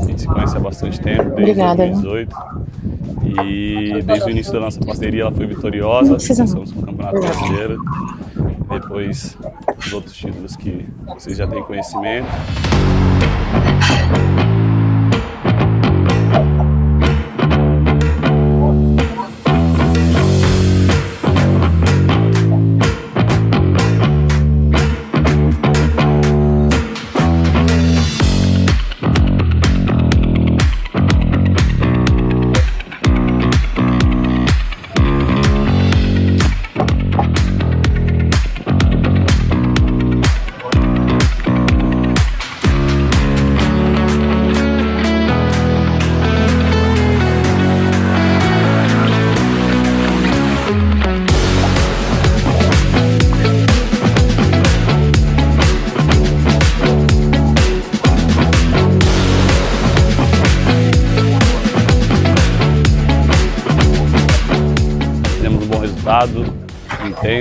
A gente se conhece há bastante tempo, desde Obrigada, 2018. E desde o início da nossa parceria ela foi vitoriosa. Começamos com o Campeonato Brasileiro. Depois os outros títulos que vocês já têm conhecimento.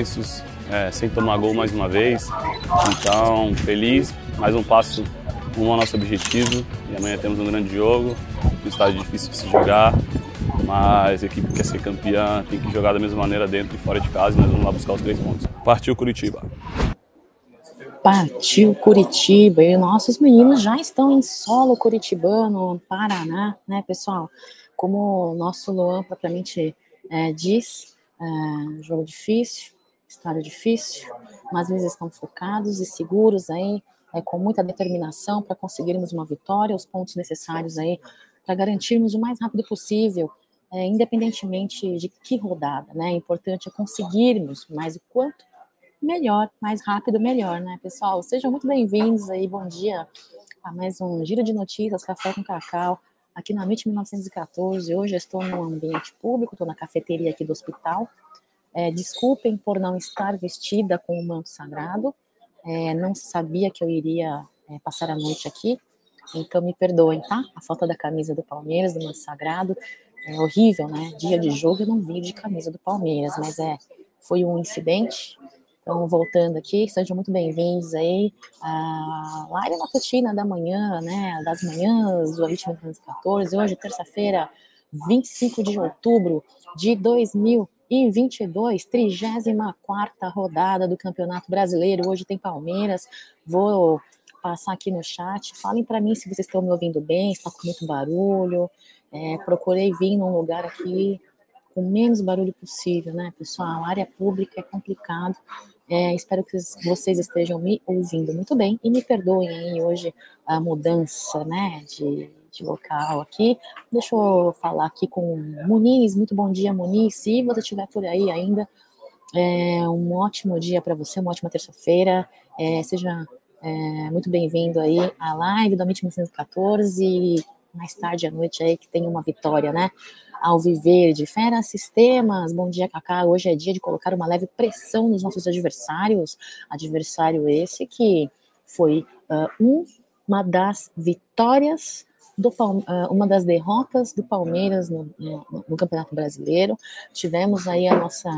Intensos, é, sem tomar gol mais uma vez. Então, feliz, mais um passo rumo ao nosso objetivo. E amanhã temos um grande jogo, um estádio difícil de se jogar, mas a equipe que quer ser campeã tem que jogar da mesma maneira dentro e fora de casa e nós vamos lá buscar os três pontos. Partiu Curitiba! Partiu Curitiba e nossos meninos já estão em solo curitibano, Paraná, né, pessoal? Como o nosso Luan propriamente é, diz, é, jogo difícil, história difícil, mas eles estão focados e seguros aí, é, com muita determinação para conseguirmos uma vitória, os pontos necessários aí para garantirmos o mais rápido possível, é, independentemente de que rodada, né? É importante é conseguirmos, mais o quanto melhor, mais rápido, melhor, né, pessoal? Sejam muito bem-vindos aí, bom dia a mais um Giro de Notícias, Café com Cacau, aqui na MIT 1914. Hoje eu estou no ambiente público, estou na cafeteria aqui do hospital. É, desculpem por não estar vestida com o manto sagrado, é, não sabia que eu iria é, passar a noite aqui, então me perdoem, tá? A falta da camisa do Palmeiras, do manto sagrado, é horrível, né? Dia de jogo eu não vi de camisa do Palmeiras, mas é, foi um incidente, então, voltando aqui, sejam muito bem-vindos aí à live matutina da manhã, né, das manhãs do Elite 1914, hoje, terça-feira, 25 de outubro de 2022, 34 rodada do Campeonato Brasileiro. Hoje tem Palmeiras. Vou passar aqui no chat. Falem para mim se vocês estão me ouvindo bem, está com muito barulho. É, procurei vir num lugar aqui com menos barulho possível, né, pessoal? A área pública é complicado. É, espero que vocês estejam me ouvindo muito bem e me perdoem aí hoje a mudança, né, de, local aqui. Deixa eu falar aqui com o Muniz. Muito bom dia, Muniz. Se você estiver por aí ainda, é, um ótimo dia para você, uma ótima terça-feira. É, seja é, muito bem-vindo aí à live do Amit 1914 e mais tarde à noite aí que tem uma vitória, né? ao viver Fera Sistemas. Bom dia, Cacá. Hoje é dia de colocar uma leve pressão nos nossos adversários. Adversário esse que foi uh, um, uma das vitórias do, uh, uma das derrotas do Palmeiras no, no, no, Campeonato Brasileiro. Tivemos aí a nossa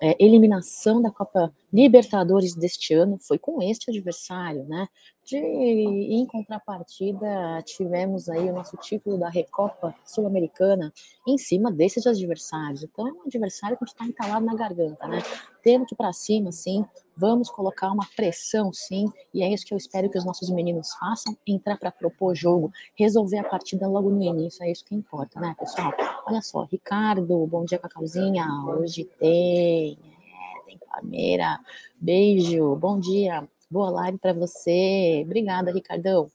é, eliminação da Copa Libertadores deste ano, foi com este adversário, né? De, em contrapartida, tivemos aí o nosso título da Recopa Sul-Americana em cima desses adversários. Então, é um adversário que está entalado na garganta, né? Temos que ir para cima, sim. Vamos colocar uma pressão, sim. E é isso que eu espero que os nossos meninos façam: entrar para propor jogo, resolver a partida logo no início. É isso que importa, né, pessoal? Olha só, Ricardo, bom dia, Cacauzinha. Hoje tem. É, tem Palmeira. Beijo, bom dia. Boa live para você. Obrigada, Ricardão.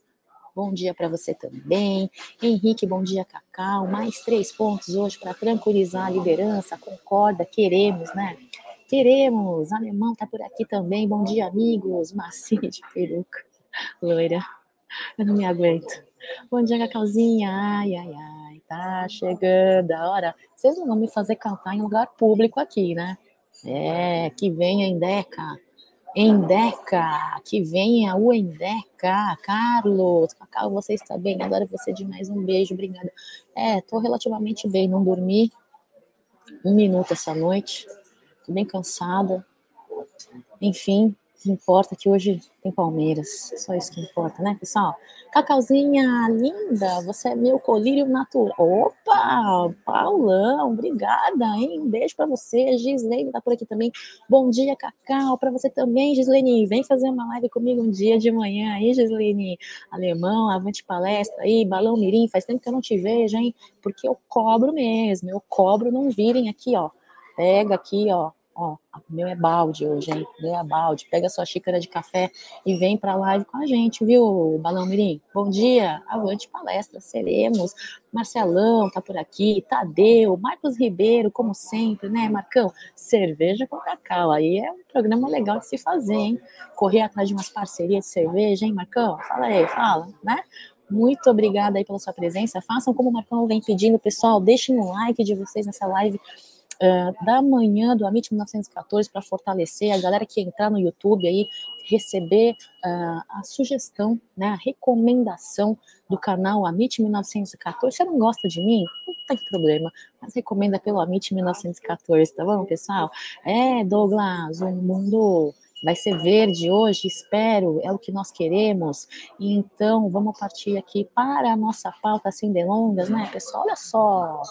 Bom dia para você também. Henrique, bom dia, Cacau. Mais três pontos hoje para tranquilizar a liderança. Concorda, queremos, né? Queremos. Alemão tá por aqui também. Bom dia, amigos. Massinha de peruca. Loira. Eu não me aguento. Bom dia, Cacauzinha. Ai, ai, ai. Tá chegando a hora. Vocês não vão me fazer cantar em lugar público aqui, né? É, que venha em Deca. Endeca, que venha o Endeca, Carlos, Cacau, você está bem? Adoro você demais, um beijo, obrigada. É, tô relativamente bem, não dormi um minuto essa noite, tô bem cansada, enfim, que importa que hoje tem Palmeiras. Só isso que importa, né, pessoal? Cacauzinha linda, você é meu colírio natural. Opa, Paulão, obrigada, hein? Um beijo para você. Gislene tá por aqui também. Bom dia, Cacau, para você também, Gislene. Vem fazer uma live comigo um dia de manhã aí, Gislene. Alemão, avante palestra aí, balão mirim. Faz tempo que eu não te vejo, hein? Porque eu cobro mesmo, eu cobro, não virem aqui, ó. Pega aqui, ó, Ó, o meu é balde hoje, hein? O meu é balde. Pega sua xícara de café e vem para a live com a gente, viu, Balão Mirim? Bom dia, avante palestra, seremos. Marcelão tá por aqui, Tadeu, Marcos Ribeiro, como sempre, né, Marcão? Cerveja com cacau, aí é um programa legal de se fazer, hein? Correr atrás de umas parcerias de cerveja, hein, Marcão? Fala aí, fala, né? Muito obrigada aí pela sua presença. Façam como o Marcão vem pedindo, pessoal. Deixem um like de vocês nessa live uh, da manhã do Amit 1914 para fortalecer a galera que entrar no YouTube aí, receber uh, a sugestão, né, a recomendação do canal Amit 1914. Você não gosta de mim? Não tem problema, mas recomenda pelo Amit 1914, tá bom, pessoal? É, Douglas, o mundo vai ser verde hoje, espero, é o que nós queremos. Então, vamos partir aqui para a nossa pauta sem delongas, né, pessoal? Olha só.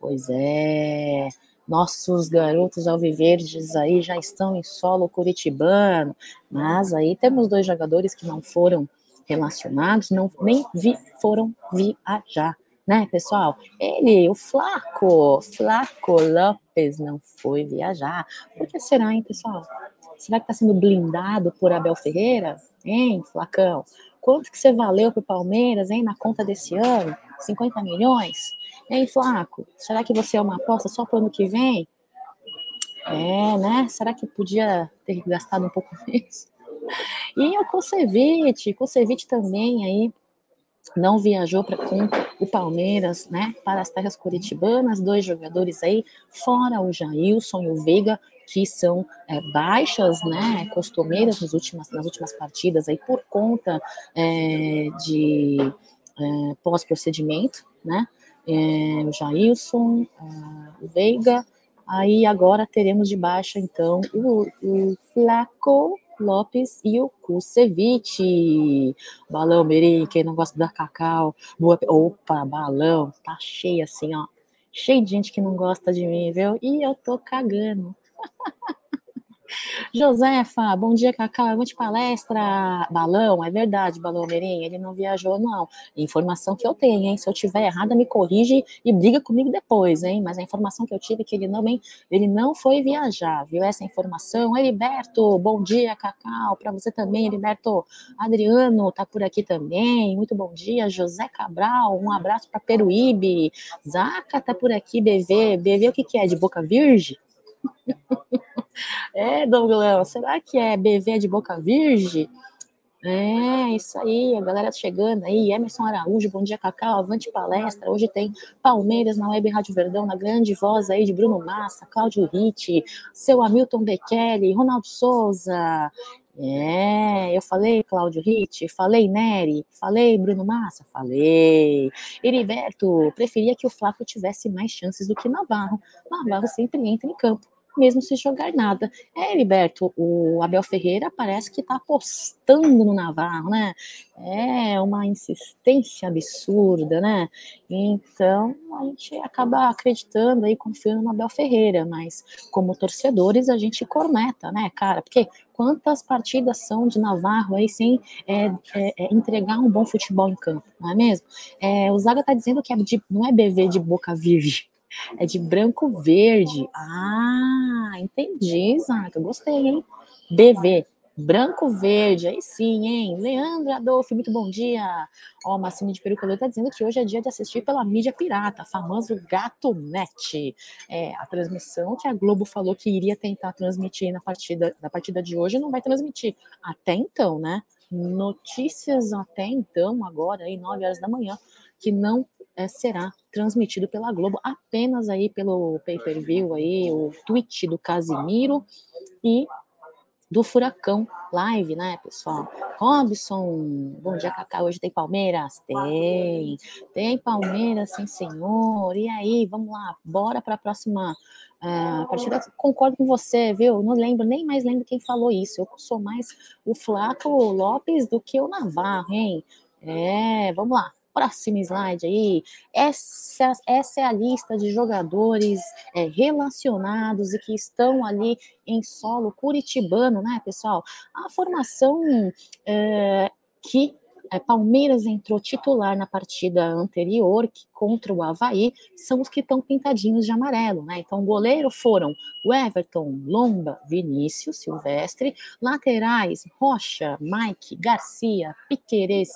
Pois é. Nossos garotos alviverdes aí já estão em solo curitibano, mas aí temos dois jogadores que não foram relacionados, não nem vi, foram viajar, né, pessoal? Ele, o Flaco, Flaco Lopes não foi viajar. Por que será, hein, pessoal? Será que está sendo blindado por Abel Ferreira? Hein, Flacão? Quanto que você valeu para o Palmeiras, hein, na conta desse ano? 50 milhões? Ei, Flaco, será que você é uma aposta só para o ano que vem? É, né? Será que podia ter gastado um pouco mais? E o Kosevic, Kosevic também aí não viajou para com o Palmeiras, né, para as terras curitibanas, dois jogadores aí, fora o Jailson e o Veiga, que são é, baixas, né, costumeiras nas últimas, nas últimas partidas aí por conta é, de é, pós-procedimento, né, é, o Jailson, o Veiga, aí agora teremos de baixa, então, o, o Flaco Lopes e o Kusevich. Balão, Mirim, quem não gosta da Cacau. Boa... Opa, balão, tá cheio assim, ó. Cheio de gente que não gosta de mim, viu? E eu tô cagando. Josefa, bom dia, Cacau. Vou de palestra. Balão, é verdade, Balão Merim, ele não viajou, não. Informação que eu tenho, hein? Se eu tiver errada, me corrige e briga comigo depois, hein? Mas a informação que eu tive é que ele não, ele não foi viajar, viu? Essa informação. Heriberto, bom dia, Cacau. Para você também, Heriberto. Adriano tá por aqui também. Muito bom dia. José Cabral, um abraço para Peruíbe. Zaca tá por aqui, BV. BV, o que, que é? De boca virgem? é, Douglas, será que é BV de boca virgem? É, isso aí, a galera chegando aí, Emerson Araújo, bom dia, Cacau, avante palestra, hoje tem Palmeiras na Web Rádio Verdão, na grande voz aí de Bruno Massa, Cláudio Ritt, seu Hamilton Bekele, Ronaldo Souza, é, eu falei Cláudio Ritt, falei Nery, falei Bruno Massa, falei. Heriberto, preferia que o Flávio tivesse mais chances do que Navarro. Navarro sempre entra em campo mesmo se jogar nada. É, Heriberto, o Abel Ferreira parece que está apostando no Navarro, né? É uma insistência absurda, né? Então a gente acaba acreditando aí, confiando no Abel Ferreira, mas como torcedores a gente corneta, né, cara? Porque quantas partidas são de Navarro aí sem é, é, é, entregar um bom futebol em campo, não é mesmo? É, o Zaga tá dizendo que é de, não é BV de boca virgem, é de branco verde. Ah, entendi, Zaca. Gostei, hein? BV. Branco verde, aí sim, hein? Leandro Adolfo, muito bom dia. Ó, o Massimo de Peruca está dizendo que hoje é dia de assistir pela mídia pirata, famoso Gato Net. É, a transmissão que a Globo falou que iria tentar transmitir na partida, na partida de hoje não vai transmitir. Até então, né? Notícias até então, agora, aí, 9 horas da manhã, que não é, será transmitido pela Globo apenas aí pelo pay-per-view aí, o tweet do Casimiro e do Furacão Live, né, pessoal? Robson, bom dia, Cacá. Hoje tem Palmeiras? Tem. Tem Palmeiras, sim, senhor. E aí, vamos lá, bora para a próxima uh, partida. Concordo com você, viu? Não lembro, nem mais lembro quem falou isso. Eu sou mais o Flaco Lopes do que o Navarro, hein? É, vamos lá próximo slide aí, essa, essa é a lista de jogadores é, relacionados e que estão ali em solo curitibano, né, pessoal? A formação é, que é, Palmeiras entrou titular na partida anterior, que contra o Havaí, são os que estão pintadinhos de amarelo, né? Então, goleiro foram o Everton, Lomba, Vinícius, Silvestre, laterais, Rocha, Mike, Garcia, Piqueires,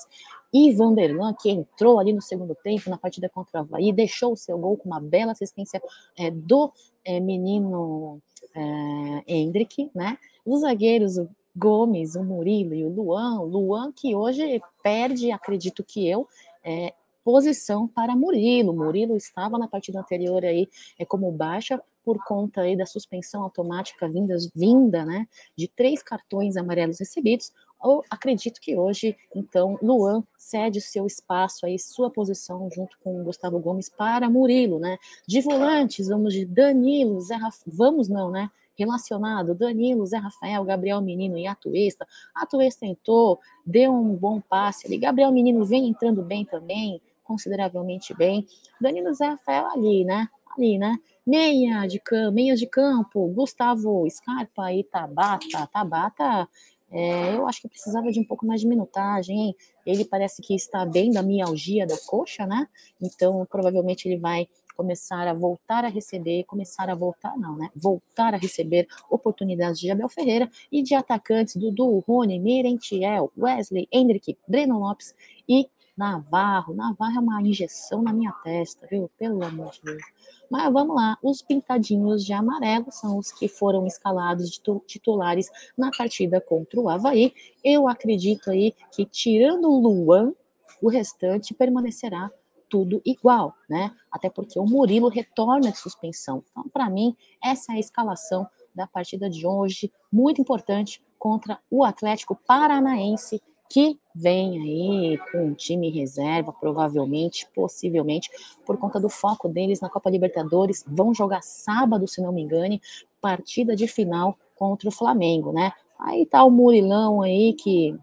e Vanderlan, que entrou ali no segundo tempo na partida contra o Havaí, deixou o seu gol com uma bela assistência é, do é, menino é, Hendrick, né? Os zagueiros, o Gomes, o Murilo e o Luan, Luan que hoje perde, acredito que eu, é, posição para Murilo. Murilo estava na partida anterior aí é, como baixa por conta aí da suspensão automática vinda, vinda né, de três cartões amarelos recebidos. Eu acredito que hoje, então, Luan cede seu espaço aí, sua posição junto com Gustavo Gomes para Murilo, né? De volantes, vamos de Danilo, Zé Rafael, vamos não, né? Relacionado, Danilo, Zé Rafael, Gabriel Menino e Atuesta. Atuesta tentou, deu um bom passe ali. Gabriel Menino vem entrando bem também, consideravelmente bem. Danilo Zé Rafael ali, né? Ali, né? Meia de campo, meias de campo, Gustavo Scarpa e Tabata. Tabata é, eu acho que precisava de um pouco mais de minutagem? Ele parece que está bem da mialgia da coxa, né? Então, provavelmente ele vai começar a voltar a receber, começar a voltar, não, né? Voltar a receber oportunidades de Abel Ferreira e de atacantes Dudu, Rony, Merentiel, Wesley, Hendrick, Breno Lopes e Navarro. Navarro é uma injeção na minha testa, viu? Pelo amor de Deus. Mas vamos lá, os pintadinhos de amarelo são os que foram escalados de titulares na partida contra o Havaí. Eu acredito aí que, tirando o Luan, o restante permanecerá tudo igual, né? Até porque o Murilo retorna de suspensão. Então, para mim, essa é a escalação da partida de hoje, muito importante contra o Atlético Paranaense que vem aí com um time reserva, provavelmente, possivelmente, por conta do foco deles na Copa Libertadores. Vão jogar sábado, se não me engane, partida de final contra o Flamengo, né? Aí tá o Murilão aí que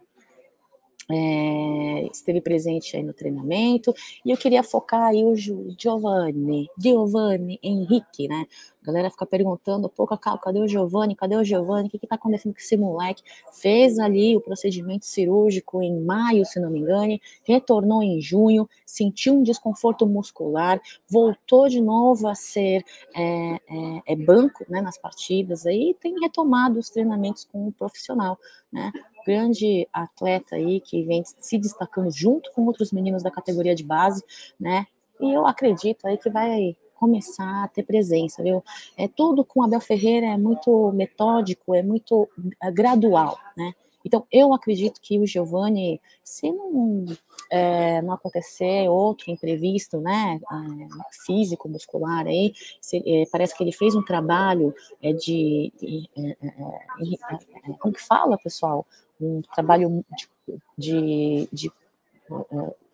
é, esteve presente aí no treinamento, e eu queria focar aí o Giovanni, Giovanni Henrique, né? A galera fica perguntando, pô, Cacau, cadê o Giovanni? Cadê o Giovanni? O que, que tá acontecendo com esse moleque? Fez ali o procedimento cirúrgico em maio, se não me engane, retornou em junho, sentiu um desconforto muscular, voltou de novo a ser é, é, é banco né, nas partidas, aí tem retomado os treinamentos com o profissional, né? Grande atleta aí que vem se destacando junto com outros meninos da categoria de base, né? E eu acredito aí que vai começar a ter presença, viu? É tudo com Abel Ferreira é muito metódico, é muito é, gradual, né? Então, eu acredito que o Giovanni, se não, é, não acontecer outro imprevisto, né, é, físico, muscular aí, se, é, parece que ele fez um trabalho é, de, de é, é, como que fala, pessoal? Um trabalho de, de, de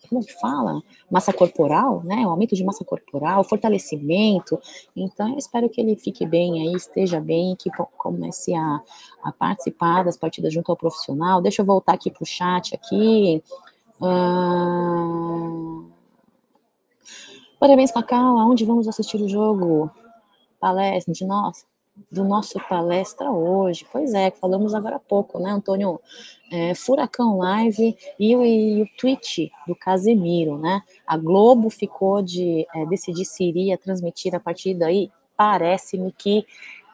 como que fala? Massa corporal, né? O aumento de massa corporal, fortalecimento. Então, eu espero que ele fique bem aí, esteja bem, que comece a, a participar das partidas junto ao profissional. Deixa eu voltar aqui para o chat aqui. Uh... Parabéns, Cacau. Aonde vamos assistir o jogo? Palestra de nós do nosso palestra hoje. Pois é, falamos agora há pouco, né, Antônio? É, Furacão Live e o, e o tweet do Casemiro, né? A Globo ficou de é, decidir se iria transmitir a partir daí. Parece-me que.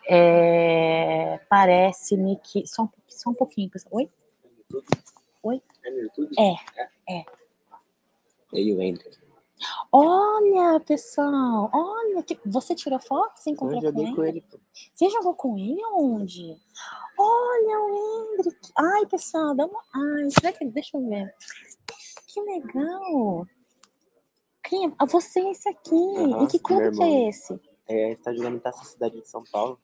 É, Parece-me que. Só um, só um pouquinho, pessoal. Oi? Oi? É, é. E o Hendrick. Olha, pessoal, olha, que... você tirou foto? Você encontrou Eu com ele? com ele? Você jogou com ele onde? Olha o Hendrick. Ai, pessoal, dá uma. Ai, será que. Deixa eu ver. Que legal. Quem é? Ah, você é esse aqui. Nossa, e que clube que é esse? É, está jogando em Taça Cidade de São Paulo.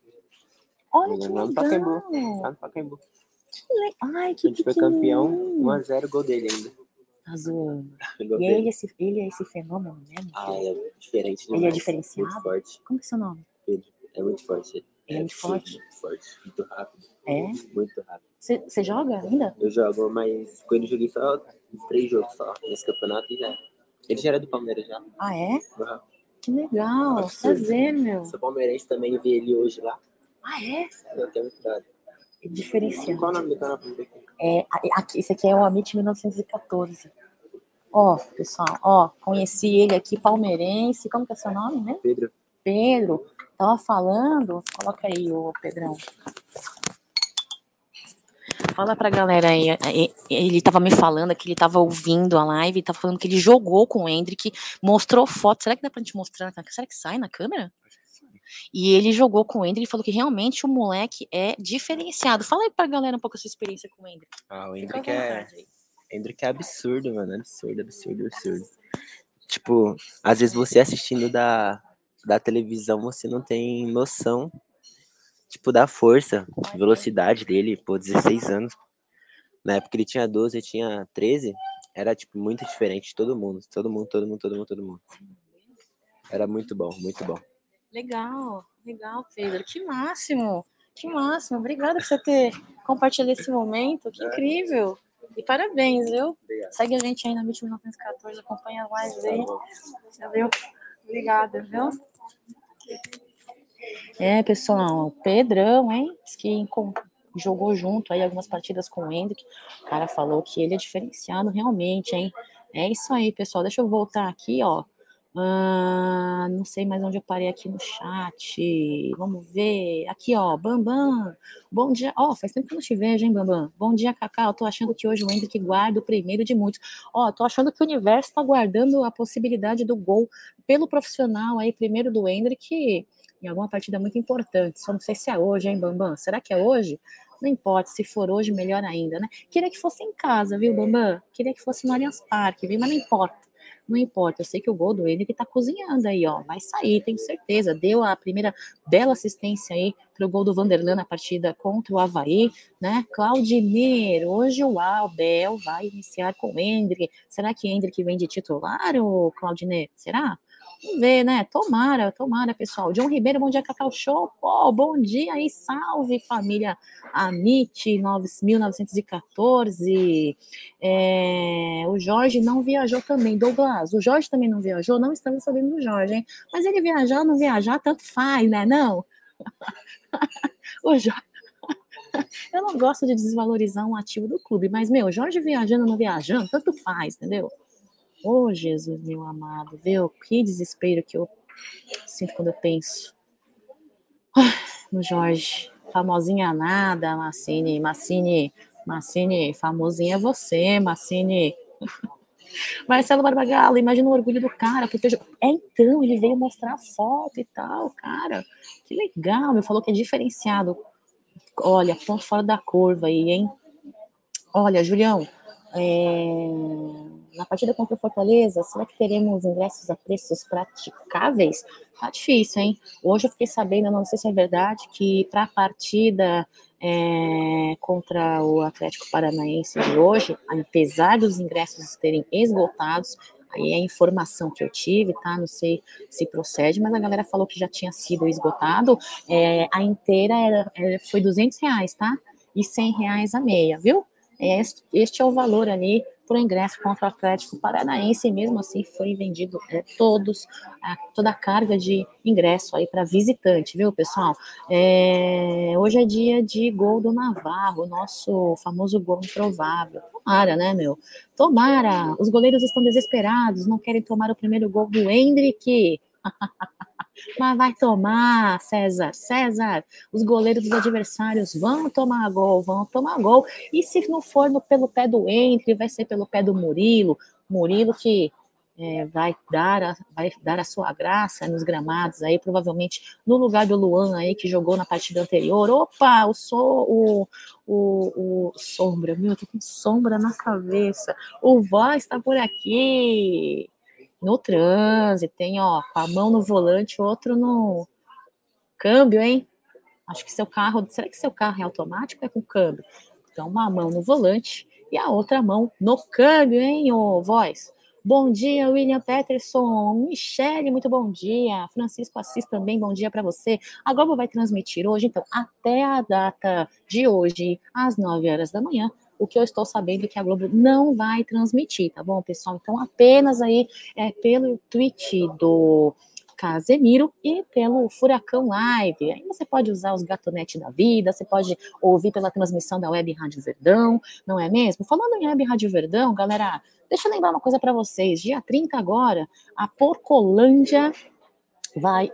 Olha que no legal. Pacaembu. Lá no Pacaembu. Que le- Ai, que A gente foi campeão pequenininho. 1x0 gol dele ainda. Gol E ele, esse, ele é esse fenômeno mesmo? Ah, é diferente Ele é diferenciado? Muito forte, Como é seu nome? Pedro. É muito forte. Ele é muito forte? Muito forte. Muito rápido. É? Muito rápido. Você joga ainda? Eu jogo, mas com ele eu joguei só uns três jogos só nesse campeonato e já. Ele já era do Palmeiras já. Ah, é? Uhum. Que legal. Absurdo. Prazer, meu. Sou palmeirense também vi ele hoje lá. Ah, é? Eu tenho muito dado. É diferenciado. Qual o nome do canal? É, aqui, esse aqui é o Amit 1914. Ó, pessoal, ó, conheci ele aqui, palmeirense. Como que é seu nome, né? Pedro. Pedro. Tava falando. Coloca aí, ô Pedrão. Fala pra galera aí. e- Ele tava me falando que ele tava ouvindo a live, tava falando que ele jogou com o Hendrick, mostrou foto. Será que dá pra gente mostrar? na- Será que sai na câmera? E ele jogou com o Hendrick e falou que realmente o moleque é diferenciado. Fala aí pra galera um pouco a sua experiência com o Hendrick. Ah, o à Hendrick é. Hendrick é absurdo, mano. Absurdo, absurdo, absurdo. Tipo, às vezes você assistindo da, da televisão, você não tem noção, tipo, da força, velocidade dele, pô, 16 anos. Na época ele tinha 12, eu tinha 13, era, tipo, muito diferente de todo mundo. Todo mundo, todo mundo, todo mundo, todo mundo. Era muito bom, muito bom. Legal, legal, Pedro. Que máximo, que máximo. Obrigada por você ter compartilhado esse momento. Que incrível. E parabéns, viu? Obrigado. Segue a gente aí na MIT 1914, acompanha a live aí. Viu? Obrigada, viu? É, pessoal, Pedrão, hein? Diz que jogou junto aí algumas partidas com o Hendrick. O cara falou que ele é diferenciado realmente, hein? É isso aí, pessoal. Deixa eu voltar aqui, ó. Ah, não sei mais onde eu parei aqui no chat. Vamos ver. Aqui, ó. Bambam. Bom dia. Ó, faz tempo que eu não te vejo, hein, Bambam? Bom dia, Cacau. Tô achando que hoje o Hendrick guarda o primeiro de muitos. Ó, tô achando que o universo tá guardando a possibilidade do gol pelo profissional aí, primeiro do Hendrick, em alguma partida muito importante. Só não sei se é hoje, hein, Bambam? Será que é hoje? Não importa, se for hoje, melhor ainda, né? Queria que fosse em casa, viu, Bambam? Queria que fosse no Allianz Parque, viu? Mas não importa. Não importa, eu sei que o gol do Hendrick tá cozinhando aí, ó. Vai sair, tenho certeza. Deu a primeira bela assistência aí pro gol do Vanderlan na partida contra o Havaí, né? Claudinir, hoje o Albel vai iniciar com o Hendrick. Será que Hendrick vem de titular, ou Claudinir? Será? Vamos ver, né? Tomara, tomara, pessoal. John Ribeiro, bom dia, Cacau Show. Pô, bom dia aí, salve, família Amit, 1914. É, o Jorge não viajou também. Douglas, o Jorge também não viajou? Não estamos sabendo do Jorge, hein? Mas ele viajar não viajar, tanto faz, né? Não? o Jorge. Eu não gosto de desvalorizar um ativo do clube, mas, meu, Jorge viajando ou não viajando, tanto faz, entendeu? Oh, Jesus, meu amado, viu? Que desespero que eu sinto quando eu penso no Jorge. Famosinha nada, Massini, Massini, Massini, famosinha é você, Massini. Marcelo Barbagalo, imagina o orgulho do cara. Porque eu... É, então, ele veio mostrar a foto e tal, cara. Que legal, me falou que é diferenciado. Olha, ponto fora da curva aí, hein? Olha, Julião, é... na partida contra o Fortaleza, será que teremos ingressos a preços praticáveis? Tá difícil, hein? Hoje eu fiquei sabendo, não sei se é verdade, que para a partida é, contra o Atlético Paranaense de hoje, apesar dos ingressos terem esgotados, aí é a informação que eu tive, tá? Não sei se procede, mas a galera falou que já tinha sido esgotado. É, a inteira era, era, foi 200 reais, tá? E 100 reais a meia, viu? Este, este é o valor ali o ingresso contra o Atlético Paranaense, e mesmo assim foi vendido é, todos, a, toda a carga de ingresso aí para visitante, viu, pessoal? É, hoje é dia de gol do Navarro, nosso famoso gol improvável. Tomara, né, meu? Tomara! Os goleiros estão desesperados, não querem tomar o primeiro gol do Hendrick. Mas vai tomar, César, César, os goleiros dos adversários vão tomar gol, vão tomar gol. E se não for no, pelo pé do Entre, vai ser pelo pé do Murilo. Murilo que é, vai, dar a, vai dar a sua graça nos gramados aí, provavelmente no lugar do Luan aí, que jogou na partida anterior. Opa, o, so, o, o, o Sombra, meu, eu tô com sombra na cabeça. O Voz está por aqui no trânsito, tem, ó, com a mão no volante, outro no câmbio, hein? Acho que seu carro, será que seu carro é automático ou é com câmbio? Então, uma mão no volante e a outra mão no câmbio, hein, ô voz? Bom dia, William Peterson. Michele, muito bom dia. Francisco Assis também, bom dia para você. A Globo vai transmitir hoje, então, até a data de hoje, às 9 horas da manhã, o que eu estou sabendo é que a Globo não vai transmitir, tá bom, pessoal? Então, apenas aí é, pelo tweet do Casemiro e pelo Furacão Live. Aí você pode usar os gatonetes da vida, você pode ouvir pela transmissão da Web Rádio Verdão, não é mesmo? Falando em Web Rádio Verdão, galera, deixa eu lembrar uma coisa para vocês. Dia 30 agora, a Porcolândia vai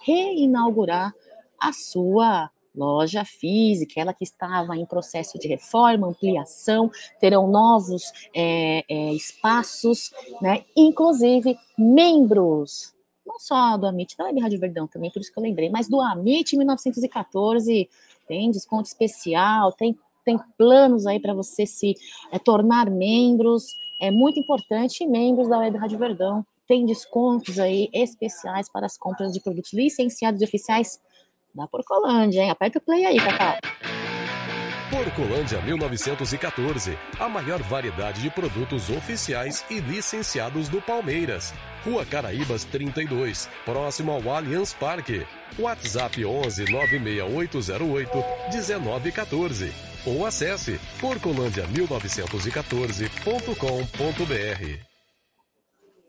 reinaugurar a sua loja física, ela que estava em processo de reforma, ampliação, terão novos é, é, espaços, né? Inclusive membros, não só do Amit, da Web Rádio Verdão também, por isso que eu lembrei, mas do Amit 1914 tem desconto especial, tem, tem planos aí para você se é, tornar membros, é muito importante, membros da Web Rádio Verdão tem descontos aí especiais para as compras de produtos licenciados e oficiais da Porcolândia, hein? Aperta o play aí, Cacau. Porcolândia 1914, a maior variedade de produtos oficiais e licenciados do Palmeiras. Rua Caraíbas 32, próximo ao Allianz Parque. WhatsApp 11 96808 1914 ou acesse porcolândia1914.com.br.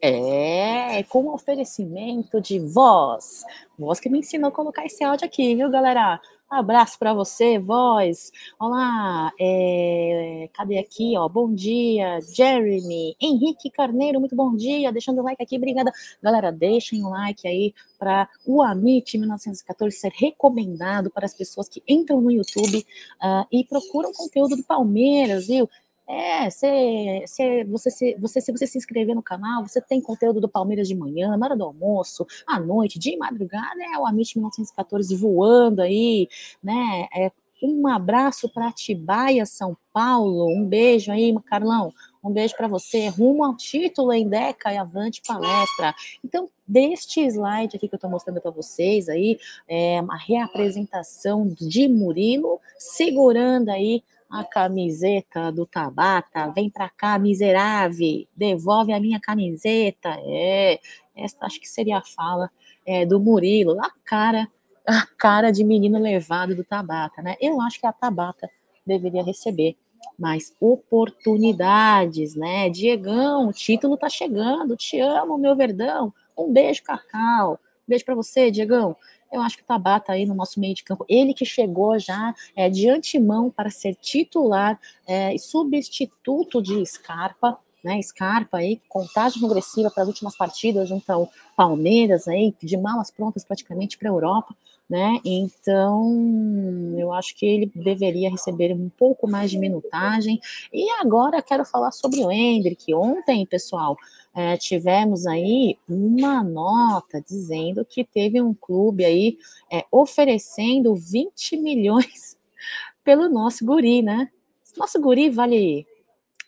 É, com oferecimento de voz. Voz que me ensinou a colocar esse áudio aqui, viu, galera? Abraço para você, voz. Olá, é, cadê aqui, ó? Bom dia, Jeremy, Henrique Carneiro, muito bom dia. Deixando o like aqui, obrigada. Galera, deixem o like aí para o Amit 1914 ser recomendado para as pessoas que entram no YouTube uh, e procuram conteúdo do Palmeiras, viu? É, cê, cê, você, se, você, se você se inscrever no canal, você tem conteúdo do Palmeiras de manhã, na hora do almoço, à noite, de madrugada, é o Amit 1914 voando aí, né? É, um abraço para Atibaia, São Paulo. Um beijo aí, Carlão. Um beijo para você. Rumo ao título em Deca e Avante Palestra. Então, deste slide aqui que eu estou mostrando para vocês aí, é uma reapresentação de Murilo segurando aí a camiseta do Tabata, vem pra cá, miserável, devolve a minha camiseta. É, essa acho que seria a fala é, do Murilo, a cara, a cara de menino levado do Tabata, né? Eu acho que a Tabata deveria receber mais oportunidades, né? Diegão, o título tá chegando, te amo, meu verdão. Um beijo, Cacau. Um beijo para você, Diegão eu acho que o Tabata aí no nosso meio de campo, ele que chegou já é, de antemão para ser titular é, e substituto de Scarpa, né, Scarpa aí, contagem regressiva para as últimas partidas junto ao Palmeiras aí, de malas prontas praticamente para a Europa, né? Então, eu acho que ele deveria receber um pouco mais de minutagem. E agora quero falar sobre o Hendrick. Ontem, pessoal, é, tivemos aí uma nota dizendo que teve um clube aí é, oferecendo 20 milhões pelo nosso guri, né? Nosso guri vale,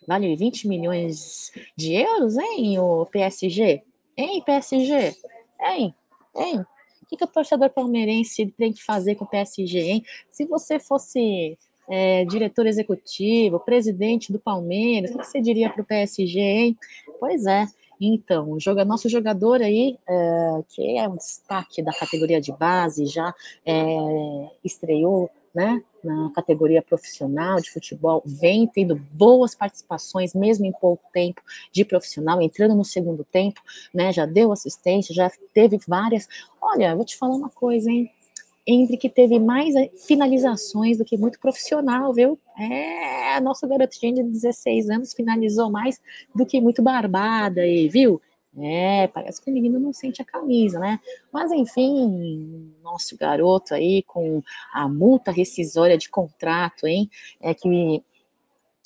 vale 20 milhões de euros, hein, o PSG? Hein, PSG? Hein? Hein? O que, que o torcedor palmeirense tem que fazer com o PSG, hein? Se você fosse é, diretor executivo, presidente do Palmeiras, o que você diria para o PSG, hein? Pois é. Então, joga, nosso jogador aí, é, que é um destaque da categoria de base, já é, estreou né, na categoria profissional de futebol, vem tendo boas participações, mesmo em pouco tempo de profissional, entrando no segundo tempo, né, já deu assistência, já teve várias. Olha, vou te falar uma coisa, hein? Entre que teve mais finalizações do que muito profissional, viu? É, a nossa garotinha de 16 anos finalizou mais do que muito barbada, e, viu? É, parece que o menino não sente a camisa, né? Mas enfim, nosso garoto aí com a multa rescisória de contrato, hein? É que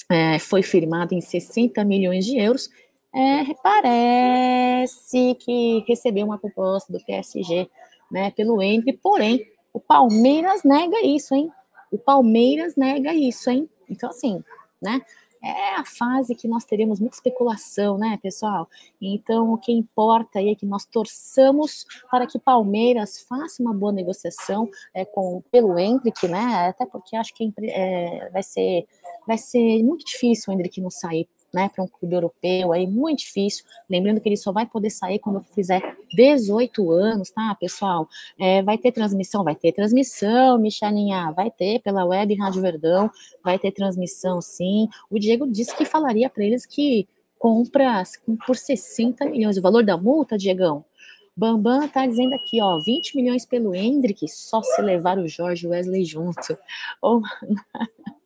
é, foi firmado em 60 milhões de euros. É, parece que recebeu uma proposta do PSG, né, pelo Entre, porém o Palmeiras nega isso, hein? O Palmeiras nega isso, hein? Então, assim, né? é a fase que nós teremos muita especulação, né, pessoal? Então, o que importa aí é que nós torçamos para que Palmeiras faça uma boa negociação é, com, pelo Hendrick, né? Até porque acho que é, vai, ser, vai ser muito difícil o Hendrick não sair né, para um clube europeu, aí muito difícil. Lembrando que ele só vai poder sair quando fizer 18 anos, tá, pessoal? É, vai ter transmissão, vai ter transmissão, Michelinha, vai ter pela web Rádio Verdão, vai ter transmissão, sim. O Diego disse que falaria para eles que compra por 60 milhões. O valor da multa, Diegão? Bambam tá dizendo aqui, ó, 20 milhões pelo Hendrick, só se levar o Jorge Wesley junto. Oh,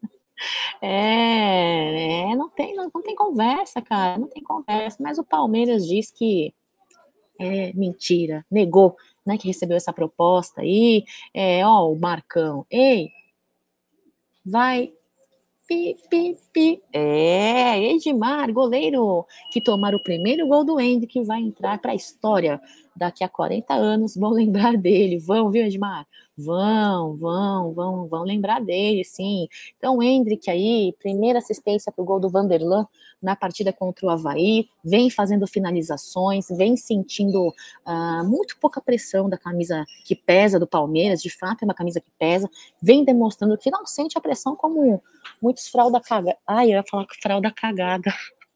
é, é, não tem, não, não tem conversa, cara, não tem conversa. Mas o Palmeiras diz que é mentira, negou, né, que recebeu essa proposta aí. É, ó, o Marcão, ei, vai pi, pi, pi. É, Edmar, goleiro que tomar o primeiro gol do Hendrick que vai entrar para a história daqui a 40 anos vão lembrar dele. Vão, viu, Edmar? Vão, vão, vão, vão lembrar dele, sim. Então, Hendrick aí, primeira assistência para o gol do Vanderlan na partida contra o Havaí, vem fazendo finalizações, vem sentindo uh, muito pouca pressão da camisa que pesa do Palmeiras, de fato é uma camisa que pesa, vem demonstrando que não sente a pressão como muitos fralda cagada. Ai, eu ia falar fralda cagada.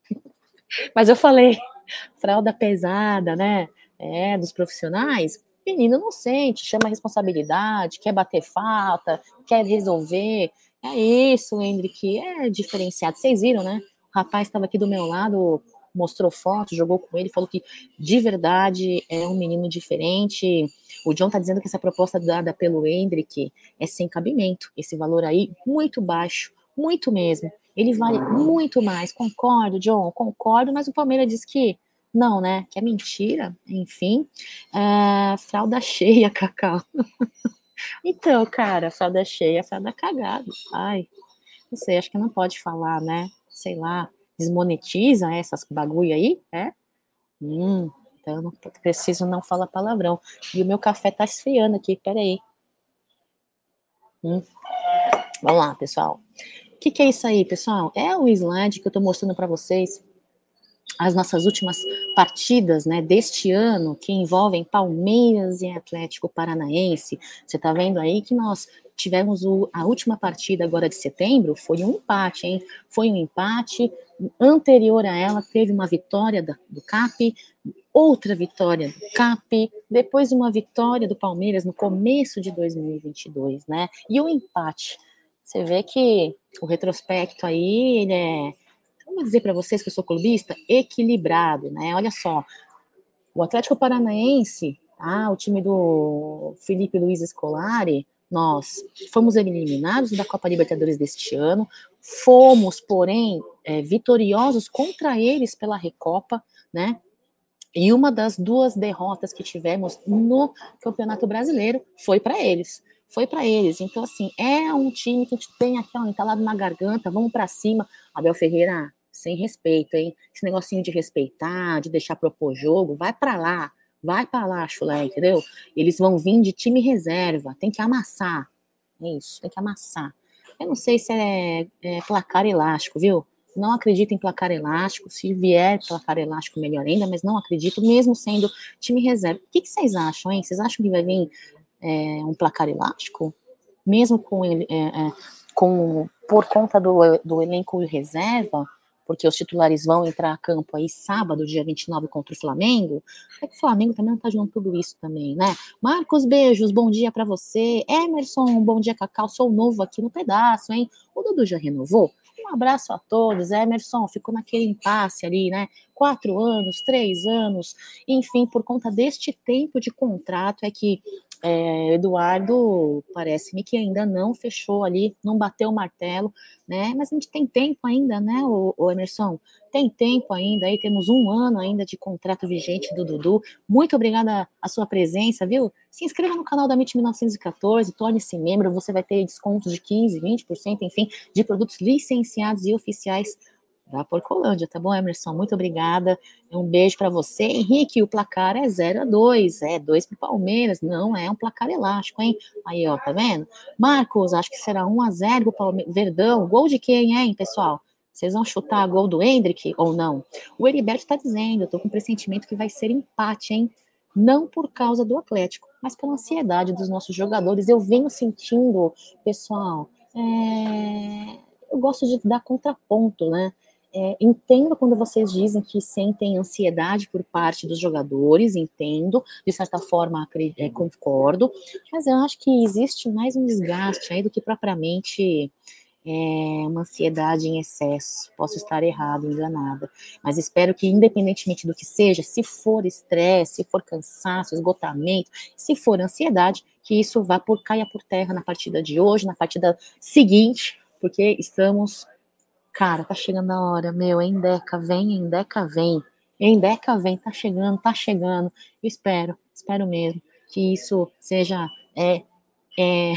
Mas eu falei, fralda pesada, né? É, dos profissionais, menino não sente, chama responsabilidade, quer bater falta, quer resolver. É isso, Hendrick, é diferenciado. Vocês viram, né? O rapaz estava aqui do meu lado, mostrou foto, jogou com ele, falou que de verdade é um menino diferente. O John tá dizendo que essa proposta dada pelo Hendrick é sem cabimento. Esse valor aí, muito baixo, muito mesmo. Ele vale muito mais. Concordo, John, concordo, mas o Palmeiras diz que não, né? Que é mentira, enfim. É, fralda cheia, Cacau. então, cara, fralda cheia, fralda cagada. Ai, não sei, acho que não pode falar, né? Sei lá, desmonetiza essas bagulho aí, é? Hum, então não preciso não falar palavrão. E o meu café tá esfriando aqui, peraí. Hum. Vamos lá, pessoal. O que, que é isso aí, pessoal? É o slide que eu tô mostrando para vocês as nossas últimas partidas né, deste ano, que envolvem Palmeiras e Atlético Paranaense. Você está vendo aí que nós tivemos o, a última partida agora de setembro, foi um empate, hein? Foi um empate. Anterior a ela, teve uma vitória da, do CAP, outra vitória do CAP, depois uma vitória do Palmeiras no começo de 2022, né? E o um empate. Você vê que o retrospecto aí, ele é vamos dizer para vocês que eu sou clubista, equilibrado, né? Olha só, o Atlético Paranaense, tá? o time do Felipe Luiz Scolari, nós fomos eliminados da Copa Libertadores deste ano, fomos, porém, é, vitoriosos contra eles pela Recopa, né? E uma das duas derrotas que tivemos no Campeonato Brasileiro foi para eles foi para eles. Então, assim, é um time que a gente tem aqui, ó, entalado na garganta, vamos para cima. Abel Ferreira, sem respeito, hein? Esse negocinho de respeitar, de deixar propor jogo, vai para lá, vai para lá, chulé, entendeu? Eles vão vir de time reserva, tem que amassar. É isso, tem que amassar. Eu não sei se é, é placar elástico, viu? Não acredito em placar elástico. Se vier placar elástico, melhor ainda, mas não acredito, mesmo sendo time reserva. O que, que vocês acham, hein? Vocês acham que vai vir é, um placar elástico? Mesmo com, é, é, com por conta do, do elenco reserva? porque os titulares vão entrar a campo aí sábado, dia 29, contra o Flamengo, é que o Flamengo também não tá jogando tudo isso também, né? Marcos, beijos, bom dia para você. Emerson, bom dia, Cacau, sou novo aqui no pedaço, hein? O Dudu já renovou? Um abraço a todos. Emerson, ficou naquele impasse ali, né? Quatro anos, três anos, enfim, por conta deste tempo de contrato é que é, Eduardo parece-me que ainda não fechou ali, não bateu o martelo, né? Mas a gente tem tempo ainda, né, o, o Emerson? Tem tempo ainda, aí temos um ano ainda de contrato vigente do Dudu. Muito obrigada a sua presença, viu? Se inscreva no canal da MIT 1914, torne-se membro, você vai ter descontos de 15, 20%, enfim, de produtos licenciados e oficiais da Porcolândia, tá bom, Emerson? Muito obrigada. Um beijo para você. Henrique, o placar é 0 a 2, é 2 para Palmeiras, não é um placar elástico, hein? Aí, ó, tá vendo? Marcos, acho que será 1 a 0 pro Palmeiras. Verdão, gol de quem, hein, pessoal? Vocês vão chutar gol do Hendrick ou não? O Heriberto está dizendo, eu tô com pressentimento que vai ser empate, hein? Não por causa do Atlético, mas pela ansiedade dos nossos jogadores. Eu venho sentindo, pessoal, é... eu gosto de dar contraponto, né? É, entendo quando vocês dizem que sentem ansiedade por parte dos jogadores, entendo, de certa forma é, concordo, mas eu acho que existe mais um desgaste aí do que propriamente é, uma ansiedade em excesso. Posso estar errado, enganada, mas espero que, independentemente do que seja, se for estresse, se for cansaço, esgotamento, se for ansiedade, que isso vá por caia por terra na partida de hoje, na partida seguinte, porque estamos Cara, tá chegando a hora, meu, Endeca vem, Endeca vem. Endeca vem, tá chegando, tá chegando. Espero, espero mesmo que isso seja é, é,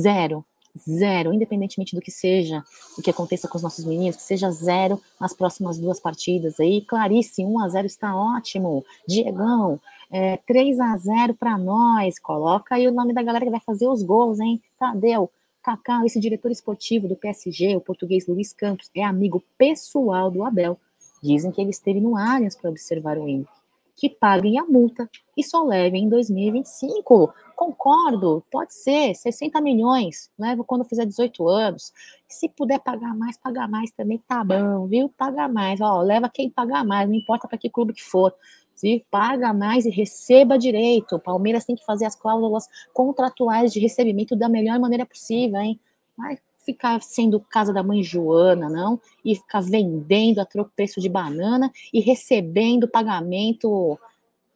zero, zero, independentemente do que seja, o que aconteça com os nossos meninos, que seja zero nas próximas duas partidas aí. Clarice, 1 a 0 está ótimo. Diegão, é, 3 a 0 para nós. Coloca aí o nome da galera que vai fazer os gols, hein? Tadeu, Kaká, esse diretor esportivo do PSG, o português Luiz Campos, é amigo pessoal do Abel. Dizem que ele esteve no Allianz para observar o Henrique. Que paguem a multa e só levem em 2025. Concordo, pode ser, 60 milhões, levo quando fizer 18 anos. Se puder pagar mais, pagar mais também tá bom, viu? Paga mais, ó, leva quem pagar mais, não importa para que clube que for se paga mais e receba direito. O Palmeiras tem que fazer as cláusulas contratuais de recebimento da melhor maneira possível, hein? Vai ficar sendo casa da mãe Joana, não, e ficar vendendo a tropeço de banana e recebendo pagamento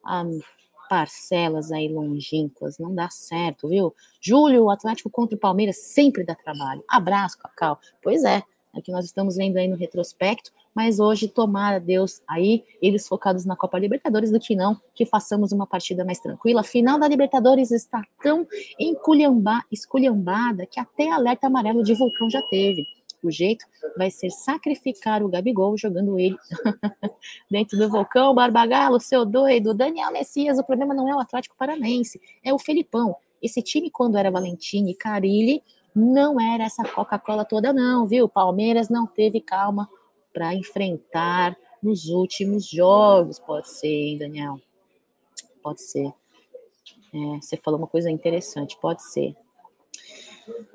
a parcelas aí longínquas, não dá certo, viu? Júlio, o Atlético contra o Palmeiras sempre dá trabalho. Abraço, Cacau. Pois é, é que nós estamos vendo aí no retrospecto, mas hoje, tomara Deus aí, eles focados na Copa Libertadores, do que não, que façamos uma partida mais tranquila. A final da Libertadores está tão esculhambada que até alerta amarelo de vulcão já teve. O jeito vai ser sacrificar o Gabigol jogando ele dentro do vulcão. Barbagalo, seu doido. Daniel Messias, o problema não é o Atlético Paranaense, é o Felipão. Esse time, quando era Valentini e Carilli, não era essa Coca-Cola toda, não, viu? Palmeiras não teve calma para enfrentar nos últimos jogos. Pode ser, hein, Daniel? Pode ser. É, você falou uma coisa interessante, pode ser.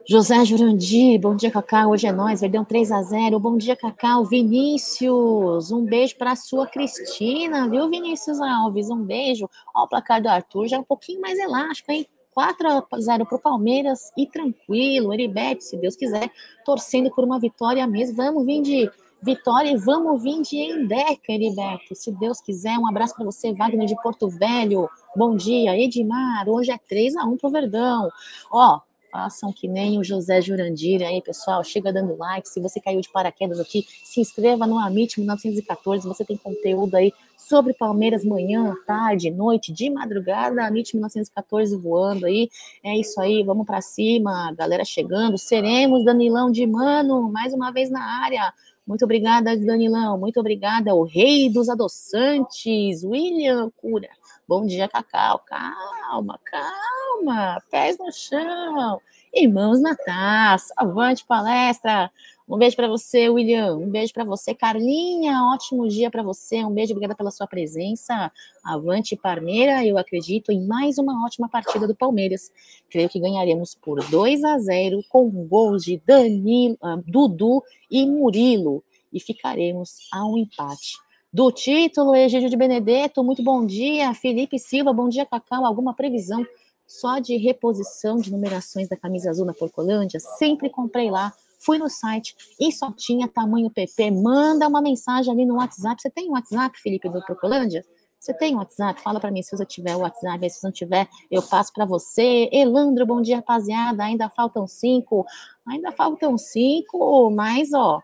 José Jurandir, bom dia, Cacau. Hoje é nós, Verdão 3 a 0 Bom dia, Cacau. Vinícius, um beijo para a sua Cristina, viu, Vinícius Alves? Um beijo. Ó, o placar do Arthur já é um pouquinho mais elástico, hein? 4 a 0 para o Palmeiras e tranquilo, Heribete, se Deus quiser, torcendo por uma vitória mesmo. Vamos vir de vitória e vamos vir de Endeca, Heriberto. Se Deus quiser, um abraço para você, Wagner de Porto Velho. Bom dia, Edmar. Hoje é 3 a 1 pro Verdão. Ó, façam que nem o José Jurandir aí, pessoal. Chega dando like. Se você caiu de paraquedas aqui, se inscreva no Amit 1914. Você tem conteúdo aí sobre Palmeiras manhã, tarde, noite, de madrugada. Amit 1914 voando aí. É isso aí, vamos para cima. Galera chegando. Seremos Danilão de Mano, mais uma vez na área. Muito obrigada, Danilão. Muito obrigada, o rei dos adoçantes, William Cura. Bom dia, Cacau. Calma, calma. Pés no chão. E mãos na taça. Avante palestra. Um beijo para você, William. Um beijo para você, Carlinha. Ótimo dia para você. Um beijo, obrigada pela sua presença. Avante Parmeira. Eu acredito em mais uma ótima partida do Palmeiras. Creio que ganharemos por 2 a 0 com gols de Danilo, uh, Dudu e Murilo e ficaremos a um empate. Do título, Egídio de Benedetto, muito bom dia. Felipe Silva, bom dia, Cacau. Alguma previsão só de reposição de numerações da camisa azul na Porcolândia? Sempre comprei lá Fui no site e só tinha tamanho PP. Manda uma mensagem ali no WhatsApp. Você tem um WhatsApp, Felipe, do Procolândia? Você tem um WhatsApp? Fala para mim se você tiver o WhatsApp. Se não tiver, eu passo para você. Elandro, bom dia, rapaziada. Ainda faltam cinco. Ainda faltam cinco, mas ó,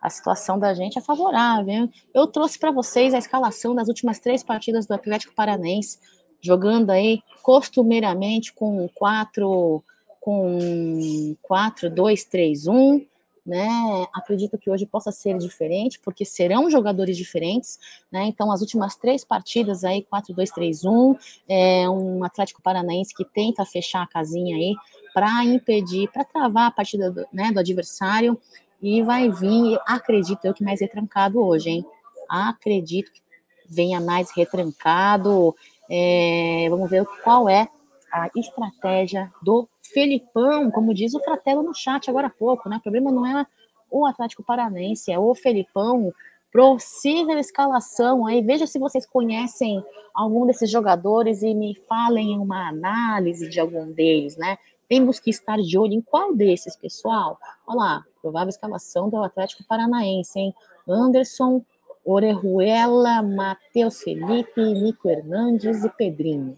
a situação da gente é favorável. Eu trouxe para vocês a escalação das últimas três partidas do Atlético Paranense, jogando aí costumeiramente com quatro com 4, 2, 3, 1, né? Acredito que hoje possa ser diferente, porque serão jogadores diferentes, né? Então, as últimas três partidas aí, 4, 2, 3, 1, é um Atlético Paranaense que tenta fechar a casinha aí para impedir, para travar a partida do, né, do adversário. e vai vir, acredito eu, que mais retrancado hoje, hein? Acredito que venha mais retrancado. É, vamos ver qual é a estratégia do Felipão, como diz o Fratelo no chat agora há pouco, né? O problema não é o Atlético Paranense, é o Felipão, possível escalação aí. Veja se vocês conhecem algum desses jogadores e me falem uma análise de algum deles, né? Temos que estar de olho em qual desses, pessoal. Olha lá, provável escalação do Atlético Paranaense, hein? Anderson, Orejuela, Matheus Felipe, Nico Hernandes e Pedrinho.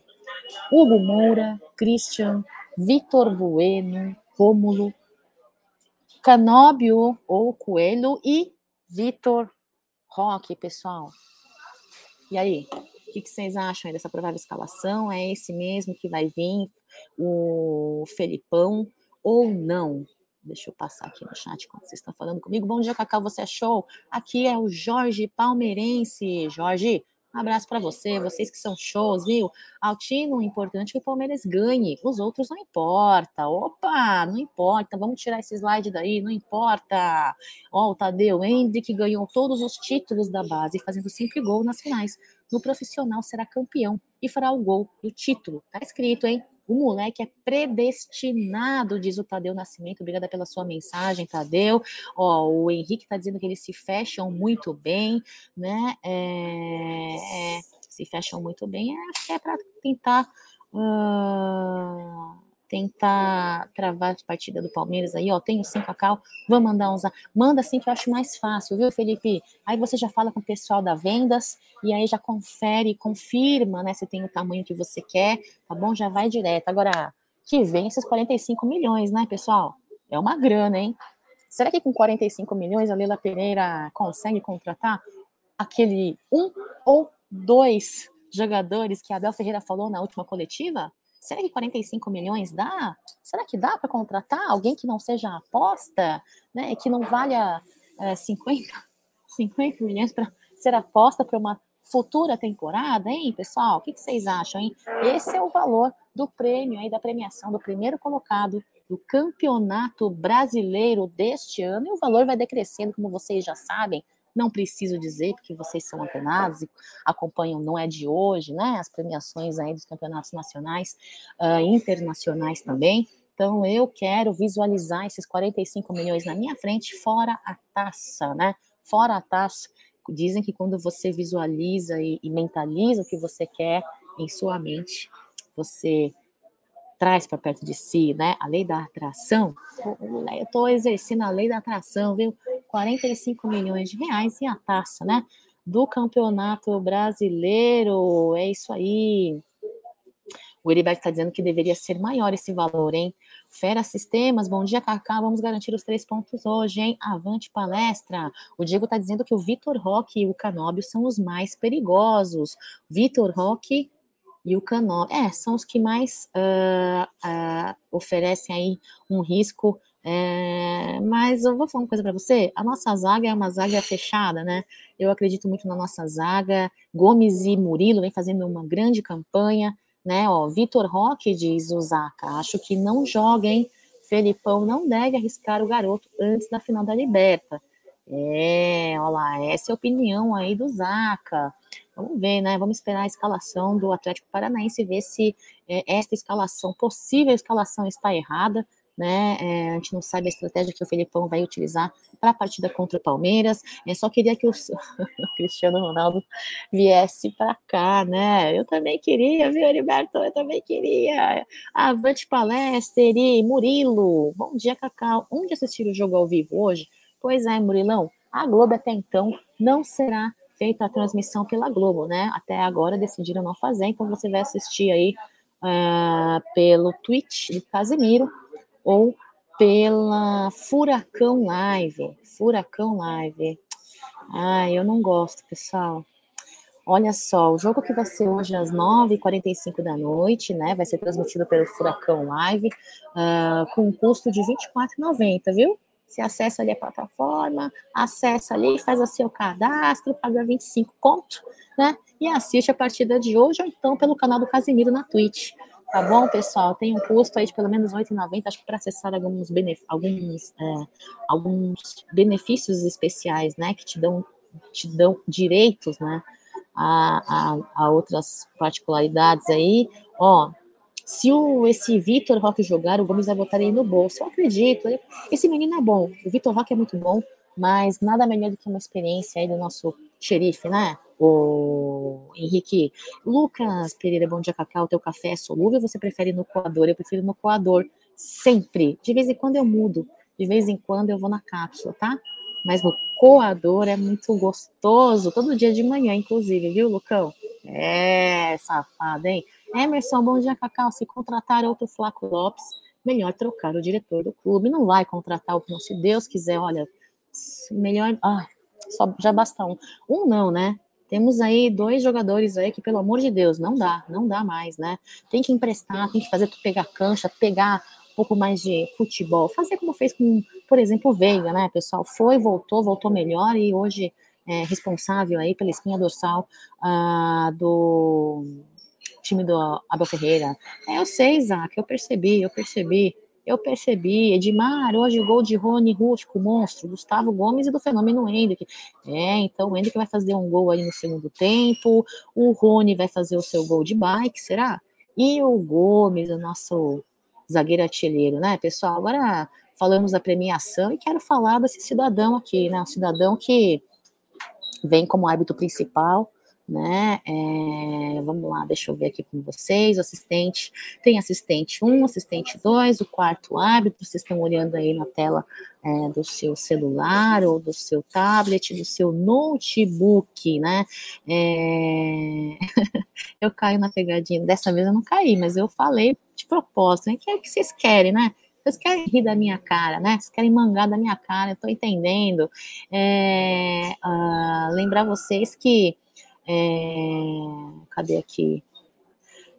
Hugo Moura, Christian, Vitor Bueno, Rômulo, Canóbio ou Coelho e Vitor Roque, pessoal. E aí, o que, que, vocês acham dessa provável escalação? É esse mesmo que vai vir, o Felipão, ou não? Deixa eu passar aqui no chat quando vocês estão falando comigo. Bom dia, Cacau, você achou? Aqui é o Jorge Palmeirense. Jorge, um abraço para você, vocês que são shows, viu? Altino, importante é que o Palmeiras ganhe, os outros não importa. Opa, não importa, vamos tirar esse slide daí, não importa. Ó, o Tadeu Hendrick ganhou todos os títulos da base, fazendo sempre gol nas finais. No profissional será campeão e fará o gol do título. Tá escrito, hein? O moleque é predestinado, diz o Tadeu Nascimento. Obrigada pela sua mensagem, Tadeu. Ó, o Henrique está dizendo que eles se fecham muito bem, né? É, é, se fecham muito bem. É, é para tentar. Uh, tentar travar a partida do Palmeiras aí, ó, tenho sim, Cacau, vou mandar uns, manda sim que eu acho mais fácil, viu, Felipe? Aí você já fala com o pessoal da vendas e aí já confere, confirma, né, se tem o tamanho que você quer, tá bom? Já vai direto. Agora, que vem esses 45 milhões, né, pessoal? É uma grana, hein? Será que com 45 milhões a Leila Pereira consegue contratar aquele um ou dois jogadores que a Abel Ferreira falou na última coletiva? Será que 45 milhões dá? Será que dá para contratar alguém que não seja aposta, né? Que não valha é, 50, 50 milhões para ser aposta para uma futura temporada, hein, pessoal? O que, que vocês acham, hein? Esse é o valor do prêmio aí, da premiação do primeiro colocado do Campeonato Brasileiro deste ano, e o valor vai decrescendo, como vocês já sabem, não preciso dizer, porque vocês são antenados e acompanham, não é de hoje, né? As premiações aí dos campeonatos nacionais, uh, internacionais também. Então, eu quero visualizar esses 45 milhões na minha frente, fora a taça, né? Fora a taça. Dizem que quando você visualiza e, e mentaliza o que você quer em sua mente, você traz para perto de si, né? A lei da atração. Eu estou exercendo a lei da atração, viu? 45 milhões de reais e a taça, né? Do campeonato brasileiro. É isso aí. O Heriberto está dizendo que deveria ser maior esse valor, hein? Fera Sistemas, bom dia, Cacá. Vamos garantir os três pontos hoje, hein? Avante palestra. O Diego está dizendo que o Vitor Roque e o Canóbio são os mais perigosos. Vitor Roque e o Canó. É, são os que mais uh, uh, oferecem aí um risco. É, mas eu vou falar uma coisa para você: a nossa zaga é uma zaga fechada, né? Eu acredito muito na nossa zaga. Gomes e Murilo vem fazendo uma grande campanha, né? Ó, Vitor Roque diz o Zaca, acho que não joga, hein? Felipão não deve arriscar o garoto antes da final da Liberta. É, olha lá, essa é a opinião aí do Zaca. Vamos ver, né? Vamos esperar a escalação do Atlético Paranaense e ver se é, esta escalação, possível escalação, está errada. Né? É, a gente não sabe a estratégia que o Felipão vai utilizar para a partida contra o Palmeiras. Eu só queria que o, o Cristiano Ronaldo viesse para cá, né? Eu também queria, viu, Heriberto? Eu também queria. Avante Palestra, Murilo. Bom dia, Cacau. Onde assistir o jogo ao vivo hoje? Pois é, Murilão. A Globo até então não será feita a transmissão pela Globo, né? Até agora decidiram não fazer, então você vai assistir aí uh, pelo Twitch do Casemiro ou pela Furacão Live. Furacão Live. Ai, eu não gosto, pessoal. Olha só, o jogo que vai ser hoje às 9h45 da noite, né? Vai ser transmitido pelo Furacão Live, uh, com um custo de R$ 24,90, viu? Você acessa ali a plataforma, acessa ali, faz o seu cadastro, paga 25 conto, né? E assiste a partida de hoje, ou então pelo canal do Casimiro na Twitch. tá bom, pessoal? Tem um custo aí de pelo menos R$ 8,90, acho que para acessar alguns, benef alguns, é, alguns benefícios especiais, né, que te dão, te dão direitos, né, a, a, a outras particularidades aí. Ó, se o, esse Vitor Roque jogar, o Gomes vai botar ele no bolso. Eu acredito. Esse menino é bom. O Vitor Roque é muito bom, mas nada melhor do que uma experiência aí do nosso xerife, né? O Henrique. Lucas Pereira, bom dia, Cacau. O teu café é solúvel você prefere no coador? Eu prefiro no coador. Sempre. De vez em quando eu mudo. De vez em quando eu vou na cápsula, tá? Mas no coador é muito gostoso. Todo dia de manhã, inclusive, viu, Lucão? É, safado, hein? Emerson, bom dia, Cacau. Se contratar outro Flaco Lopes, melhor trocar o diretor do clube. Não vai contratar o não, se Deus quiser, olha, melhor. Ah, só, já basta um. Um não, né? Temos aí dois jogadores aí que, pelo amor de Deus, não dá, não dá mais, né? Tem que emprestar, tem que fazer tu pegar cancha, pegar um pouco mais de futebol, fazer como fez com, por exemplo, o Veiga, né, pessoal? Foi, voltou, voltou melhor e hoje é responsável aí pela espinha dorsal uh, do time do Abel Ferreira. É, eu sei, Isaac, eu percebi, eu percebi, eu percebi. Edmar, hoje o gol de Rony Rústico, monstro, Gustavo Gomes e do fenômeno Hendrick. É, então o Hendrick vai fazer um gol aí no segundo tempo, o Rony vai fazer o seu gol de bike, será? E o Gomes, o nosso zagueiro artilheiro, né, pessoal? Agora falamos da premiação e quero falar desse cidadão aqui, né? Um cidadão que vem como árbitro principal né? É, vamos lá, deixa eu ver aqui com vocês. O assistente tem assistente 1, assistente 2, o quarto árbitro, vocês estão olhando aí na tela é, do seu celular ou do seu tablet, do seu notebook, né? É... eu caio na pegadinha. Dessa vez eu não caí, mas eu falei de propósito. O que é que vocês querem, né? Vocês querem rir da minha cara, né? Vocês querem mangar da minha cara, eu tô entendendo. É, uh, lembrar vocês que cadê aqui?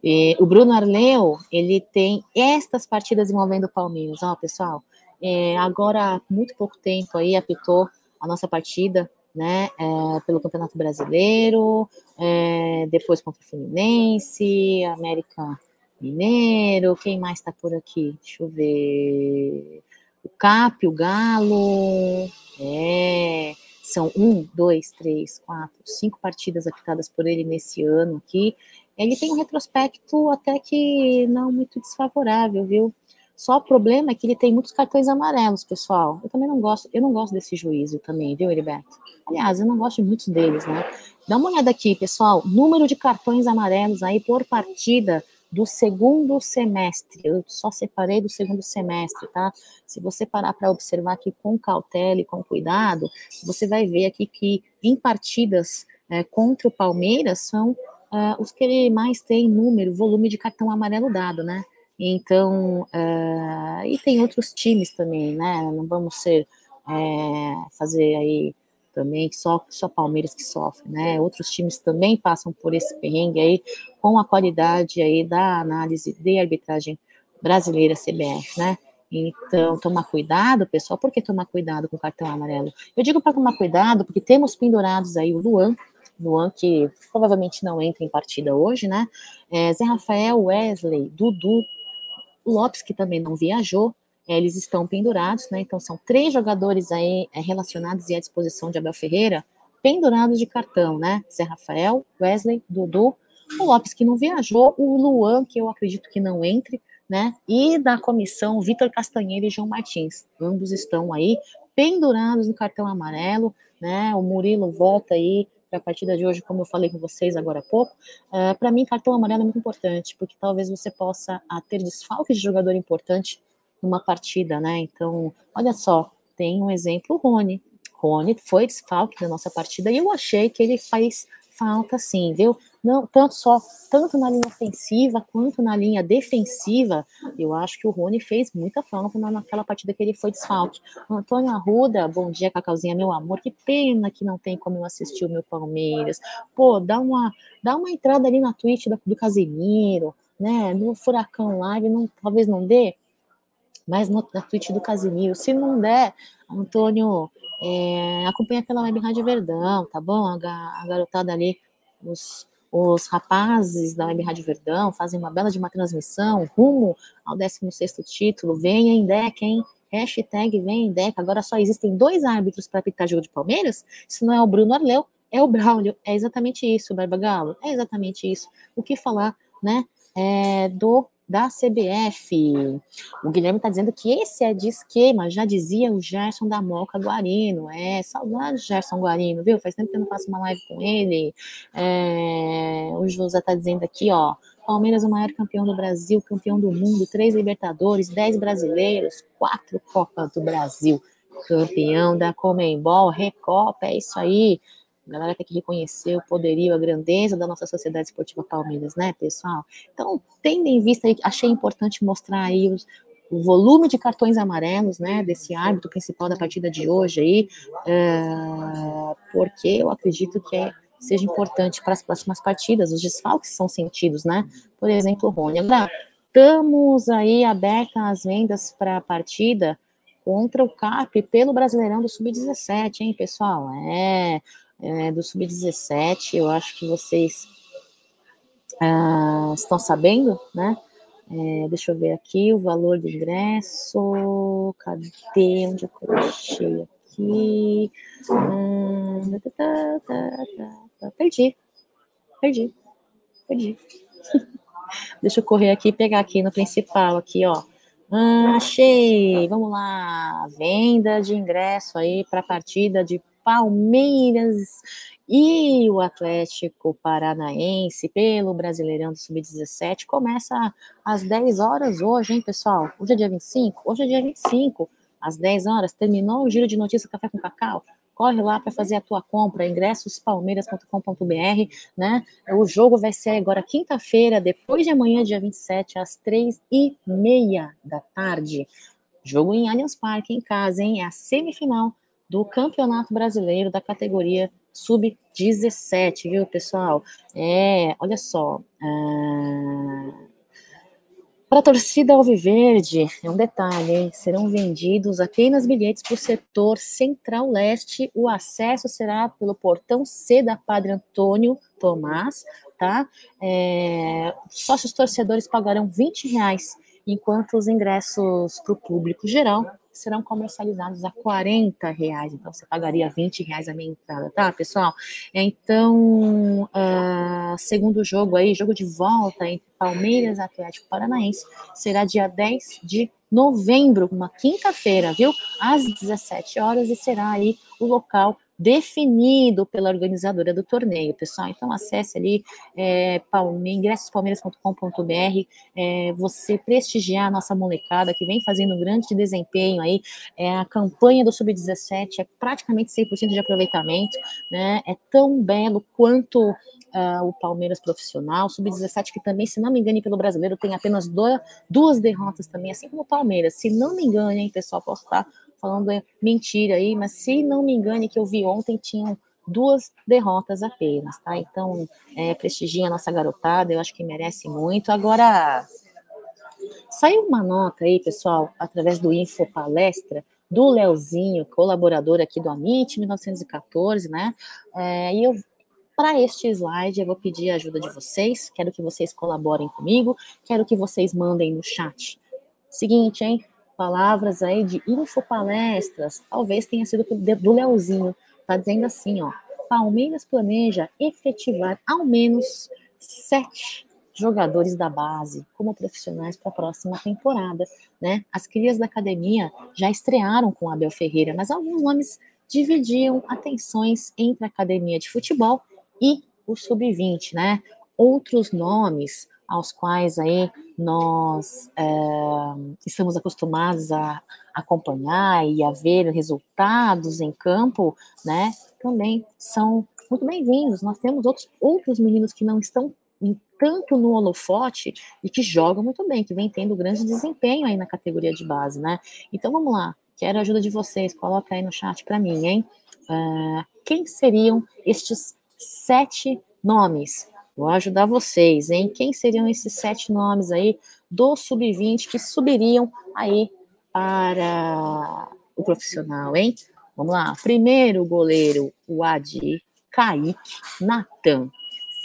É, o Bruno Arleu, ele tem estas partidas envolvendo o Palmeiras, ó, pessoal. É, agora, muito pouco tempo aí, apitou a nossa partida, né, é, pelo Campeonato Brasileiro, é, depois contra o Fluminense, América Mineiro, quem mais tá por aqui? Deixa eu ver. O Cap, o Galo, é, são um, dois, três, quatro, cinco partidas apitadas por ele nesse ano aqui. Ele tem um retrospecto até que não muito desfavorável, viu? Só o problema é que ele tem muitos cartões amarelos, pessoal. Eu também não gosto, eu não gosto desse juízo também, viu, Heriberto? Aliás, eu não gosto de muitos deles, né? Dá uma olhada aqui, pessoal. Número de cartões amarelos aí por partida do segundo semestre. Eu só separei do segundo semestre, tá? Se você parar para observar aqui com cautela e com cuidado, você vai ver aqui que em partidas é, contra o Palmeiras são uh, os que ele mais tem número, volume de cartão amarelo dado, né? Então, uh, e tem outros times também, né? Não vamos ser é, fazer aí também, só, só Palmeiras que sofre, né? Outros times também passam por esse perrengue aí, com a qualidade aí da análise de arbitragem brasileira CBF, né? Então, tomar cuidado, pessoal. Por que tomar cuidado com o cartão amarelo? Eu digo para tomar cuidado porque temos pendurados aí o Luan, Luan que provavelmente não entra em partida hoje, né? É, Zé Rafael, Wesley, Dudu, Lopes, que também não viajou, eles estão pendurados, né? Então são três jogadores aí é, relacionados e à disposição de Abel Ferreira, pendurados de cartão, né? Zé Rafael, Wesley, Dudu, o Lopes que não viajou, o Luan, que eu acredito que não entre, né? E da comissão, Vitor Castanheira e João Martins. Ambos estão aí pendurados no cartão amarelo, né? O Murilo volta aí para a partida de hoje, como eu falei com vocês agora há pouco. Uh, para mim, cartão amarelo é muito importante, porque talvez você possa uh, ter desfalque de jogador importante numa partida, né? Então, olha só, tem um exemplo, o Rony. Rony foi desfalque da nossa partida e eu achei que ele faz falta sim, viu? Não, tanto só, tanto na linha ofensiva quanto na linha defensiva, eu acho que o Rony fez muita falta naquela partida que ele foi desfalque. Antônio Arruda, bom dia, Cacauzinha, meu amor, que pena que não tem como eu assistir o meu Palmeiras. Pô, dá uma, dá uma entrada ali na Twitch do, do Casemiro, né? No Furacão Live, não, talvez não dê, mas no, na Twitch do Casimiro. Se não der, Antônio, é, acompanha pela Web Rádio Verdão, tá bom? A, a garotada ali, os, os rapazes da Web Rádio Verdão fazem uma bela de uma transmissão rumo ao 16º título, vem em deck, hein? Hashtag vem em deck. Agora só existem dois árbitros para pitar jogo de Palmeiras? Se não é o Bruno Arleu, é o Braulio. É exatamente isso, Barba Galo. É exatamente isso. O que falar, né? É, do da CBF. O Guilherme está dizendo que esse é de esquema, já dizia o Gerson da Moca Guarino. É, saudade Gerson Guarino, viu? Faz tempo que eu não faço uma live com ele. É, o José está dizendo aqui, ó. Palmeiras, o maior campeão do Brasil, campeão do mundo, três Libertadores, dez brasileiros, quatro Copas do Brasil, campeão da Comembol, Recopa, é isso aí. A galera tem que reconhecer o poderio, a grandeza da nossa sociedade esportiva Palmeiras, né, pessoal? Então, tendo em vista, achei importante mostrar aí os, o volume de cartões amarelos, né, desse árbitro principal da partida de hoje aí, é, porque eu acredito que é, seja importante para as próximas partidas, os desfalques são sentidos, né? Por exemplo, o Rony. Agora, estamos aí abertas as vendas para a partida contra o CAP pelo Brasileirão do Sub-17, hein, pessoal? É, é, do Sub-17, eu acho que vocês ah, estão sabendo, né? É, deixa eu ver aqui o valor do ingresso. Cadê? Onde eu coloquei aqui? Hum, tá, tá, tá, tá, perdi. Perdi. Perdi. deixa eu correr aqui e pegar aqui no principal, aqui, ó. Ah, achei! Vamos lá! Venda de ingresso aí para a partida de Palmeiras e o Atlético Paranaense pelo Brasileirão do Sub-17 começa às 10 horas hoje, hein, pessoal? Hoje é dia 25? Hoje é dia 25, às 10 horas. Terminou o giro de notícias Café com Cacau? Corre lá para fazer a tua compra, ingressospalmeiras.com.br, né? O jogo vai ser agora quinta-feira, depois de amanhã, dia 27, às 3 e meia da tarde. Jogo em Allianz Parque, em casa, hein? É a semifinal do Campeonato Brasileiro da categoria sub-17, viu, pessoal? É, olha só. Ah, para a torcida Alviverde, é um detalhe, hein? serão vendidos apenas bilhetes para o setor Central-Leste. O acesso será pelo portão C da Padre Antônio Tomás, tá? É, sócios torcedores pagarão 20 reais, enquanto os ingressos para o público geral serão comercializados a 40 reais, então você pagaria 20 reais a minha entrada, tá, pessoal? Então, uh, segundo jogo aí, jogo de volta entre Palmeiras e Atlético Paranaense, será dia 10 de novembro, uma quinta-feira, viu? Às 17 horas, e será aí o local definido pela organizadora do torneio, pessoal. Então acesse ali é, ingressospalmeiras.com.br, é, você prestigiar a nossa molecada que vem fazendo um grande desempenho aí. É, a campanha do Sub-17 é praticamente 100% de aproveitamento, né? É tão belo quanto Uh, o Palmeiras profissional, sub-17, que também, se não me engano, pelo brasileiro, tem apenas dois, duas derrotas também, assim como o Palmeiras. Se não me engano, hein, pessoal, posso estar falando mentira aí, mas se não me engane, que eu vi ontem, tinham duas derrotas apenas, tá? Então, é, prestigia a nossa garotada, eu acho que merece muito. Agora, saiu uma nota aí, pessoal, através do Info Palestra, do Leozinho, colaborador aqui do Amit 1914, né? É, e eu para este slide, eu vou pedir a ajuda de vocês. Quero que vocês colaborem comigo. Quero que vocês mandem no chat. Seguinte, hein? Palavras aí de infopalestras, talvez tenha sido do Leozinho, tá dizendo assim, ó, Palmeiras planeja efetivar ao menos sete jogadores da base como profissionais para a próxima temporada, né? As crias da academia já estrearam com Abel Ferreira, mas alguns nomes dividiam atenções entre a academia de futebol e o sub-20, né? Outros nomes aos quais aí nós é, estamos acostumados a acompanhar e a ver resultados em campo, né, também são muito bem-vindos. Nós temos outros, outros meninos que não estão tanto no holofote e que jogam muito bem, que vem tendo grande desempenho aí na categoria de base, né? Então vamos lá, quero a ajuda de vocês, coloca aí no chat para mim, hein? Uh, quem seriam estes sete nomes Vou ajudar vocês, hein? Quem seriam esses sete nomes aí do sub-20 que subiriam aí para o profissional, hein? Vamos lá. Primeiro goleiro, o Adi, Kaique, Natan.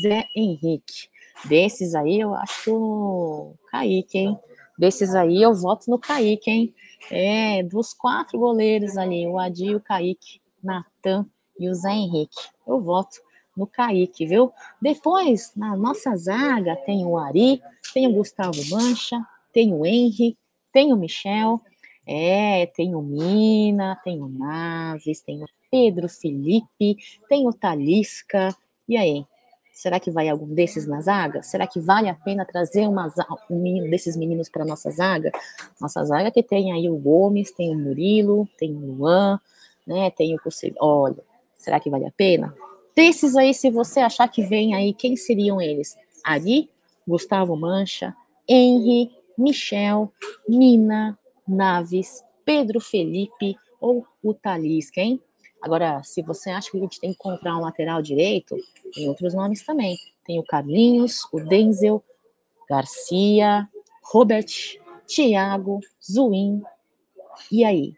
Zé Henrique. Desses aí, eu acho Kaique, hein? Desses aí, eu voto no Kaique, hein? É, dos quatro goleiros ali, o Adi, o Kaique, Natan e o Zé Henrique. Eu voto no Kaique, viu? Depois, na nossa zaga, tem o Ari, tem o Gustavo Mancha, tem o Henry, tem o Michel, é, tem o Mina, tem o Naves, tem o Pedro Felipe, tem o Talisca. E aí? Será que vai algum desses na zaga? Será que vale a pena trazer uma, um desses meninos para nossa zaga? Nossa zaga que tem aí o Gomes, tem o Murilo, tem o Luan, né? Tem o Olha, será que vale a pena? Desses aí, se você achar que vem aí, quem seriam eles? Ari, Gustavo Mancha, Henry, Michel, Mina, Naves, Pedro Felipe ou o Talisca, hein? Agora, se você acha que a gente tem que comprar um lateral direito, tem outros nomes também. Tem o Carlinhos, o Denzel, Garcia, Robert, Thiago, Zuin. E aí?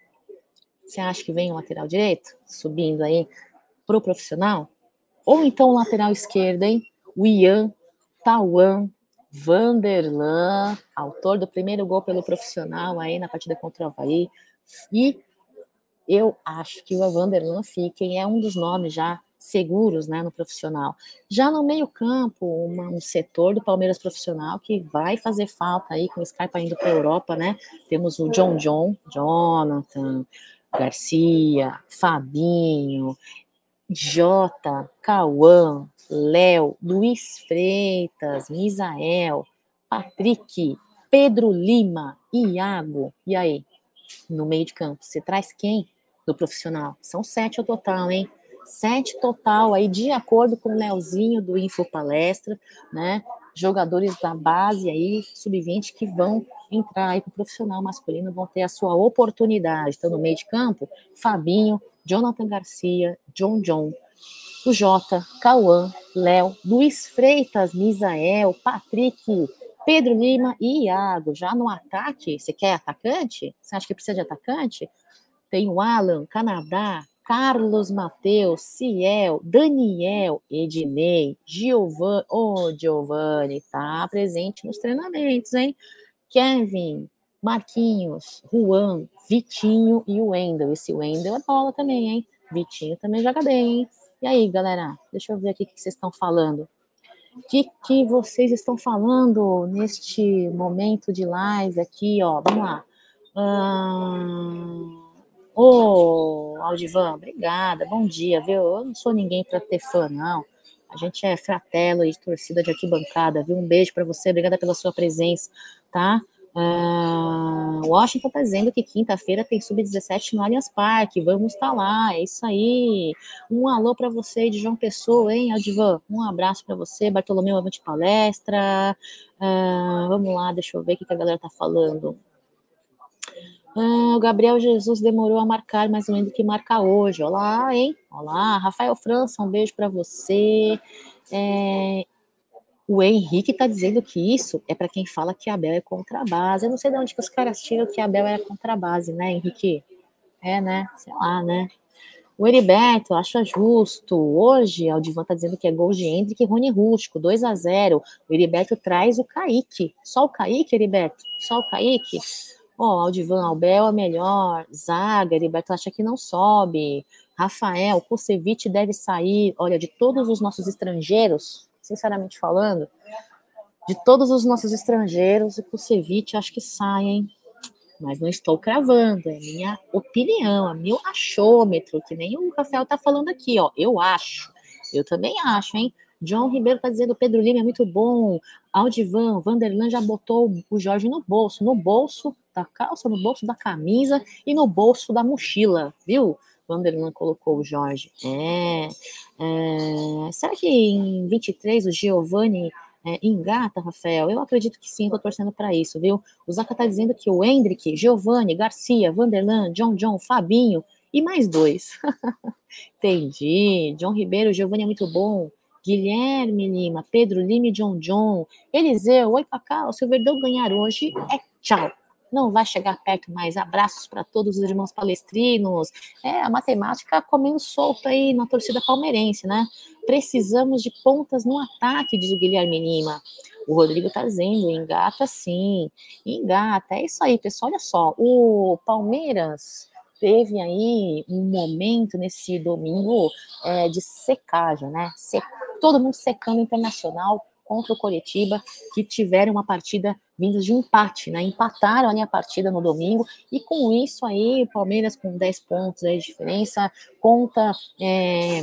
Você acha que vem o lateral direito? Subindo aí pro profissional? Ou então lateral esquerdo, hein? O Ian, Tauan, Vanderlan, autor do primeiro gol pelo profissional aí na partida contra o Havaí. E eu acho que o Vanderlan Ficken é um dos nomes já seguros né, no profissional. Já no meio-campo, um setor do Palmeiras profissional que vai fazer falta aí com o Scarpa indo para a Europa, né? Temos o John John, Jonathan, Garcia, Fabinho, Jota, Cauã, Léo, Luiz Freitas, Misael, Patrick, Pedro Lima, Iago. E aí? No meio de campo, você traz quem do profissional? São sete ao total, hein? Sete total aí, de acordo com o Leozinho do Info Palestra, né? Jogadores da base aí, sub-20, que vão entrar aí para o profissional masculino, vão ter a sua oportunidade. Então, no meio de campo, Fabinho, Jonathan Garcia, John John, o Jota, Cauã, Léo, Luiz Freitas, Misael, Patrick, Pedro Lima e Iago. Já no ataque, você quer atacante? Você acha que precisa de atacante? Tem o Alan, Canadá, Carlos Mateus, Ciel, Daniel, Ednei, Giovanni, ô oh, Giovanni, tá presente nos treinamentos, hein? Kevin, Marquinhos, Juan, Vitinho e o Wendel. Esse Wendel é bola também, hein? Vitinho também joga bem, hein? E aí, galera, deixa eu ver aqui o que vocês estão falando. O que, que vocês estão falando neste momento de live aqui, ó? Vamos lá. Hum... Ô, oh, Aldivan, obrigada, bom dia, viu? Eu não sou ninguém para ter fã, não. A gente é fratelo e torcida de arquibancada, viu? Um beijo para você, obrigada pela sua presença, tá? Uh, Washington está dizendo que quinta-feira tem sub-17 no Allianz Parque. Vamos estar tá lá, é isso aí. Um alô para você de João Pessoa, hein, Aldivan? Um abraço para você, Bartolomeu Avante Palestra. Uh, vamos lá, deixa eu ver o que a galera tá falando. Uh, o Gabriel Jesus demorou a marcar, mas lembro que marca hoje. Olá, hein? Olá, Rafael França, um beijo para você. É, o Henrique está dizendo que isso é para quem fala que Abel é contra a base. Eu não sei de onde que os caras tiram que Abel era contra a base, né, Henrique? É, né? Sei lá, né? O Heriberto acha justo. Hoje, Aldivan está dizendo que é gol de Hendrick e Rony Rústico, 2 a 0 O Heriberto traz o Kaique. Só o Kaique, Heriberto? Só o Kaique? Ó, oh, Aldivan, Albel é melhor. Zaga, Heriberto acha que não sobe. Rafael, Kusevich deve sair. Olha, de todos os nossos estrangeiros, sinceramente falando, de todos os nossos estrangeiros, o Kusevich acho que sai, hein? Mas não estou cravando, é minha opinião, é meu achômetro, que nem o Rafael tá falando aqui, ó. Eu acho, eu também acho, hein? John Ribeiro tá dizendo Pedro Lima é muito bom. Aldivan, Vanderlan já botou o Jorge no bolso, no bolso da calça, no bolso da camisa e no bolso da mochila, viu? Vanderlan colocou o Jorge. É, é, será que em 23 o Giovanni é, engata, Rafael? Eu acredito que sim, tô torcendo para isso, viu? O Zaca tá dizendo que o Hendrick, Giovanni, Garcia, Vanderlan, John John, Fabinho e mais dois. Entendi. John Ribeiro, Giovanni é muito bom. Guilherme Lima, Pedro Lima e John John. Eliseu, oi Cacau, se o Verdão ganhar hoje, é tchau. Não vai chegar perto mais. Abraços para todos os irmãos palestrinos. É, a matemática comendo solto aí na torcida palmeirense, né? Precisamos de pontas no ataque, diz o Guilherme Lima. O Rodrigo tá dizendo, engata sim, engata. É isso aí, pessoal. Olha só, o Palmeiras teve aí um momento nesse domingo é, de secagem, né? Se, todo mundo secando internacional contra o Coritiba, que tiveram uma partida vinda de empate, né? Empataram ali a partida no domingo, e com isso aí, o Palmeiras com 10 pontos aí de diferença, conta é,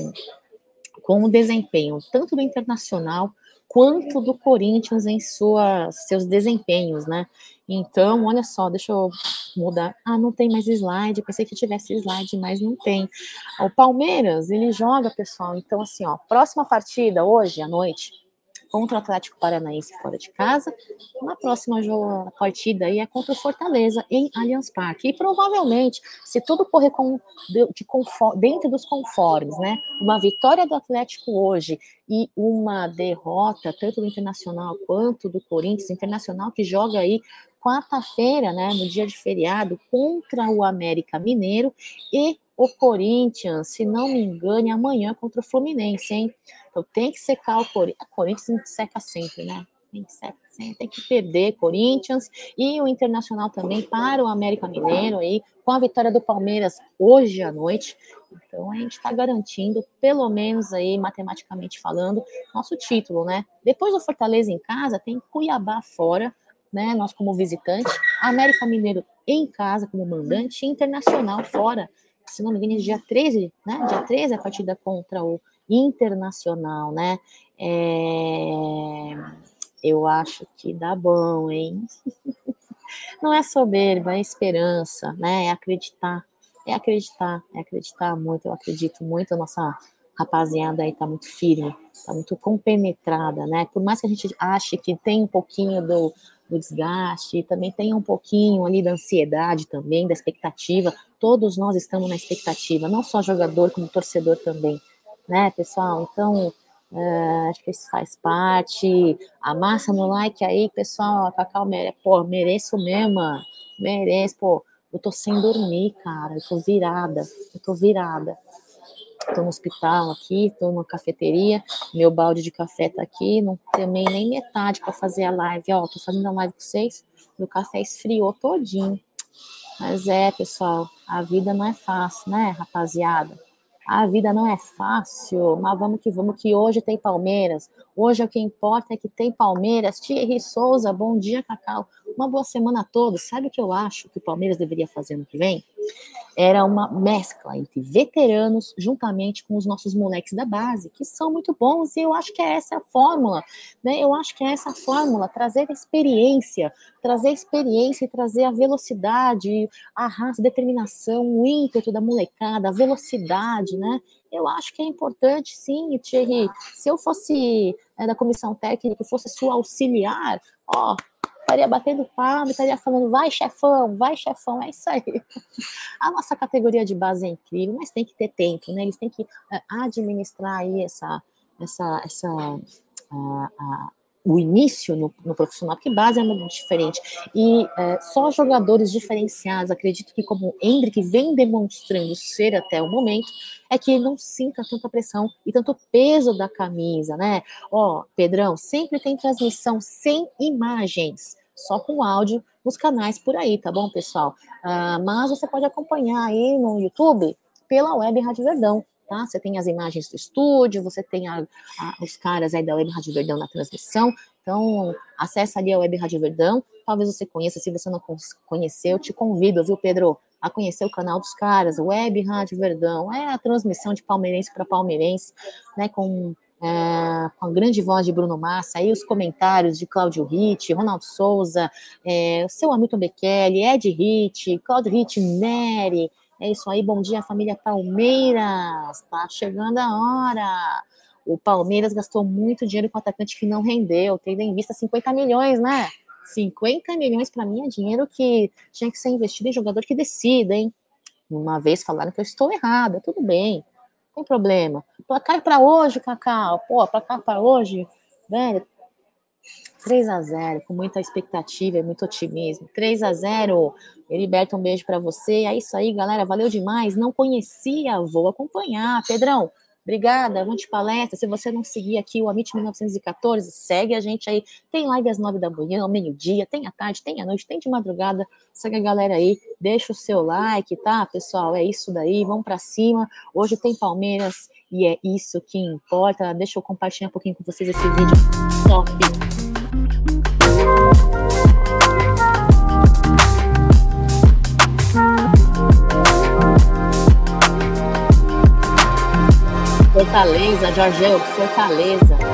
com o desempenho tanto do Internacional quanto do Corinthians em suas, seus desempenhos, né? Então, olha só, deixa eu mudar. Ah, não tem mais slide. Pensei que tivesse slide, mas não tem. O Palmeiras, ele joga, pessoal. Então, assim, ó, próxima partida hoje à noite, contra o Atlético Paranaense fora de casa. Na próxima partida aí é contra o Fortaleza em Allianz Parque. E provavelmente, se tudo correr com, de, de dentro dos conformes, né? Uma vitória do Atlético hoje e uma derrota, tanto do Internacional quanto do Corinthians, Internacional que joga aí quarta-feira, né, no dia de feriado, contra o América Mineiro e o Corinthians, se não me engano, amanhã contra o Fluminense, hein? Então tem que secar o Corinthians. O Corinthians seca sempre, né? Tem que, seca, tem que perder Corinthians e o Internacional também para o América Mineiro aí, com a vitória do Palmeiras hoje à noite. Então a gente está garantindo, pelo menos aí, matematicamente falando, nosso título, né? Depois do Fortaleza em casa, tem Cuiabá fora, né? Nós como visitante, América Mineiro em casa como mandante, e Internacional fora. Se não me engano, dia 13, né? Dia 13 a partida contra o internacional, né? É... Eu acho que dá bom, hein? Não é soberba, é esperança, né? É acreditar, é acreditar, é acreditar muito. Eu acredito muito, a nossa rapaziada aí tá muito firme, tá muito compenetrada, né? Por mais que a gente ache que tem um pouquinho do, do desgaste, também tem um pouquinho ali da ansiedade também, da expectativa. Todos nós estamos na expectativa, não só jogador, como torcedor também né, pessoal? Então, é, acho que isso faz parte. A massa no like aí, pessoal. Cacau merece, pô, mereço mesmo. Mereço, pô. Eu tô sem dormir, cara. Eu tô virada. Eu tô virada. Tô no hospital aqui, tô numa cafeteria. Meu balde de café tá aqui. Não tomei nem metade para fazer a live. Ó, tô fazendo a live com vocês. Meu café esfriou todinho. Mas é, pessoal, a vida não é fácil, né, rapaziada? a vida não é fácil, mas vamos que vamos, que hoje tem Palmeiras. Hoje o que importa é que tem Palmeiras. Thierry Souza, bom dia, Cacau. Uma boa semana a todos. Sabe o que eu acho que o Palmeiras deveria fazer no que vem? Era uma mescla entre veteranos juntamente com os nossos moleques da base, que são muito bons, e eu acho que é essa a fórmula, né? Eu acho que é essa a fórmula, trazer experiência, trazer experiência e trazer a velocidade, a raça, a determinação, o ímpeto da molecada, a velocidade, né? Eu acho que é importante, sim, Thierry. Se eu fosse é, da comissão técnica, fosse sua auxiliar, ó, estaria batendo palma, estaria falando, vai chefão, vai chefão, é isso aí. A nossa categoria de base é incrível, mas tem que ter tempo, né? Eles têm que é, administrar aí essa, essa, essa a, a, o início no, no, profissional, porque base é muito diferente. E é, só jogadores diferenciados, acredito que como o Hendrick vem demonstrando ser até o momento, é que ele não sinta tanta pressão e tanto peso da camisa, né? Ó, Pedrão, sempre tem transmissão sem imagens, só com áudio nos canais por aí, tá bom, pessoal? Ah, mas você pode acompanhar aí no YouTube pela Web Rádio Verdão, tá? Você tem as imagens do estúdio, você tem a, a, os caras aí da Web Rádio Verdão na transmissão, então acessa ali a Web Rádio Verdão, talvez você conheça, se você não conheceu, te convido, viu, Pedro, a conhecer o canal dos caras, Web Rádio Verdão, é a transmissão de palmeirense para palmeirense, né, com, é, com a grande voz de Bruno Massa, aí os comentários de Cláudio Ritt, Ronaldo Souza, é, o seu Hamilton Bekele, Ed Ritt, Cláudio Ritt, Nery, é isso aí, bom dia família Palmeiras, tá chegando a hora, o Palmeiras gastou muito dinheiro com atacante que não rendeu, tendo em vista 50 milhões, né? 50 milhões para mim é dinheiro que tinha que ser investido em jogador que decida, hein? Uma vez falaram que eu estou errada, tudo bem, não tem problema. Placar para hoje, Cacau, pô, placar para hoje, velho, 3 a 0 com muita expectativa e muito otimismo. 3 a 0 Heriberto, um beijo para você. É isso aí, galera. Valeu demais. Não conhecia, vou acompanhar. Pedrão, Obrigada, avante palestra. Se você não seguir aqui o Amit 1914, segue a gente aí. Tem live às nove da manhã, ao meio-dia, tem à tarde, tem à noite, tem de madrugada. Segue a galera aí, deixa o seu like, tá, pessoal? É isso daí, vamos para cima. Hoje tem Palmeiras e é isso que importa. Deixa eu compartilhar um pouquinho com vocês esse vídeo top. Fortaleza, Jorgeu, Fortaleza.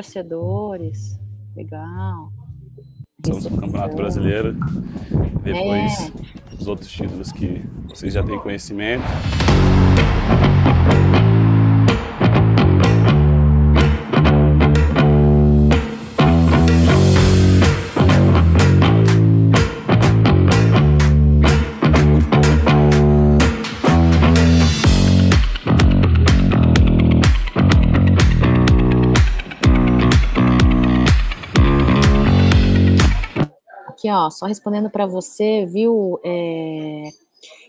Torcedores. Legal. Estamos no Campeonato Brasileiro. Depois é. os outros títulos que vocês já têm conhecimento. Ó, só respondendo para você, viu, é...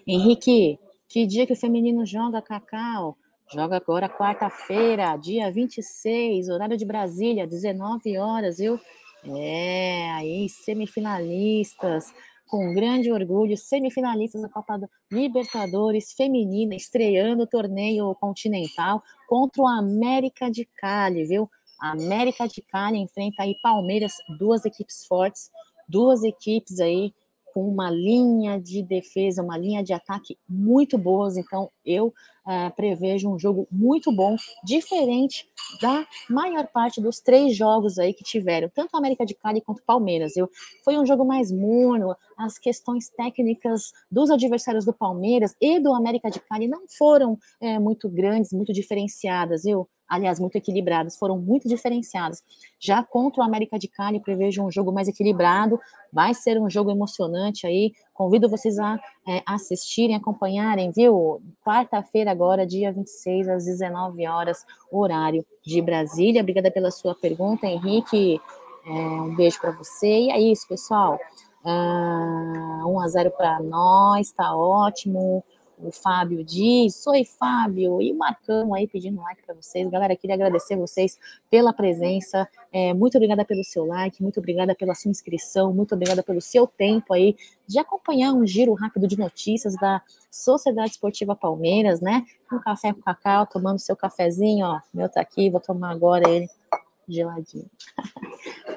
Henrique, que dia que o feminino joga, Cacau? Joga agora quarta-feira, dia 26, horário de Brasília, 19 horas, viu? É, aí semifinalistas, com grande orgulho, semifinalistas da Copa Libertadores Feminina, estreando o torneio continental contra o América de Cali, viu? América de Cali enfrenta aí Palmeiras, duas equipes fortes duas equipes aí com uma linha de defesa, uma linha de ataque muito boas. Então, eu uh, prevejo um jogo muito bom, diferente da maior parte dos três jogos aí que tiveram, tanto América de Cali quanto Palmeiras. Eu, foi um jogo mais morno, as questões técnicas dos adversários do Palmeiras e do América de Cali não foram é, muito grandes, muito diferenciadas. Eu aliás, muito equilibradas, foram muito diferenciadas. Já contra o América de Cali, prevejo um jogo mais equilibrado, vai ser um jogo emocionante aí. Convido vocês a é, assistirem, acompanharem, viu? Quarta-feira, agora, dia 26, às 19 horas, horário de Brasília. Obrigada pela sua pergunta, Henrique. É, um beijo para você. E é isso, pessoal. Uh, 1 a 0 para nós, tá ótimo o Fábio diz, oi Fábio, e o Marcão aí pedindo like para vocês. Galera, queria agradecer vocês pela presença, é, muito obrigada pelo seu like, muito obrigada pela sua inscrição, muito obrigada pelo seu tempo aí de acompanhar um giro rápido de notícias da Sociedade Esportiva Palmeiras, né? Um café com cacau, tomando seu cafezinho, ó, meu tá aqui, vou tomar agora ele geladinho.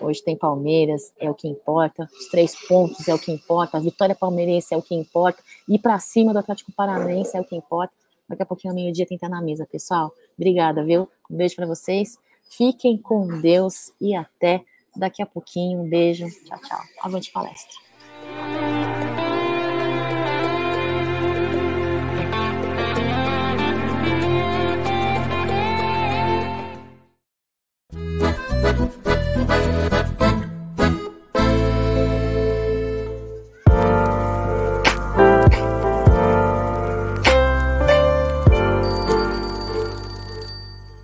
Hoje tem Palmeiras, é o que importa. Os três pontos é o que importa. A vitória palmeirense é o que importa. Ir para cima do Atlético Paranaense é o que importa. Daqui a pouquinho, ao meio-dia, tem que estar na mesa, pessoal. Obrigada, viu? Um beijo para vocês. Fiquem com Deus e até daqui a pouquinho. Um beijo. Tchau, tchau. Avante palestra.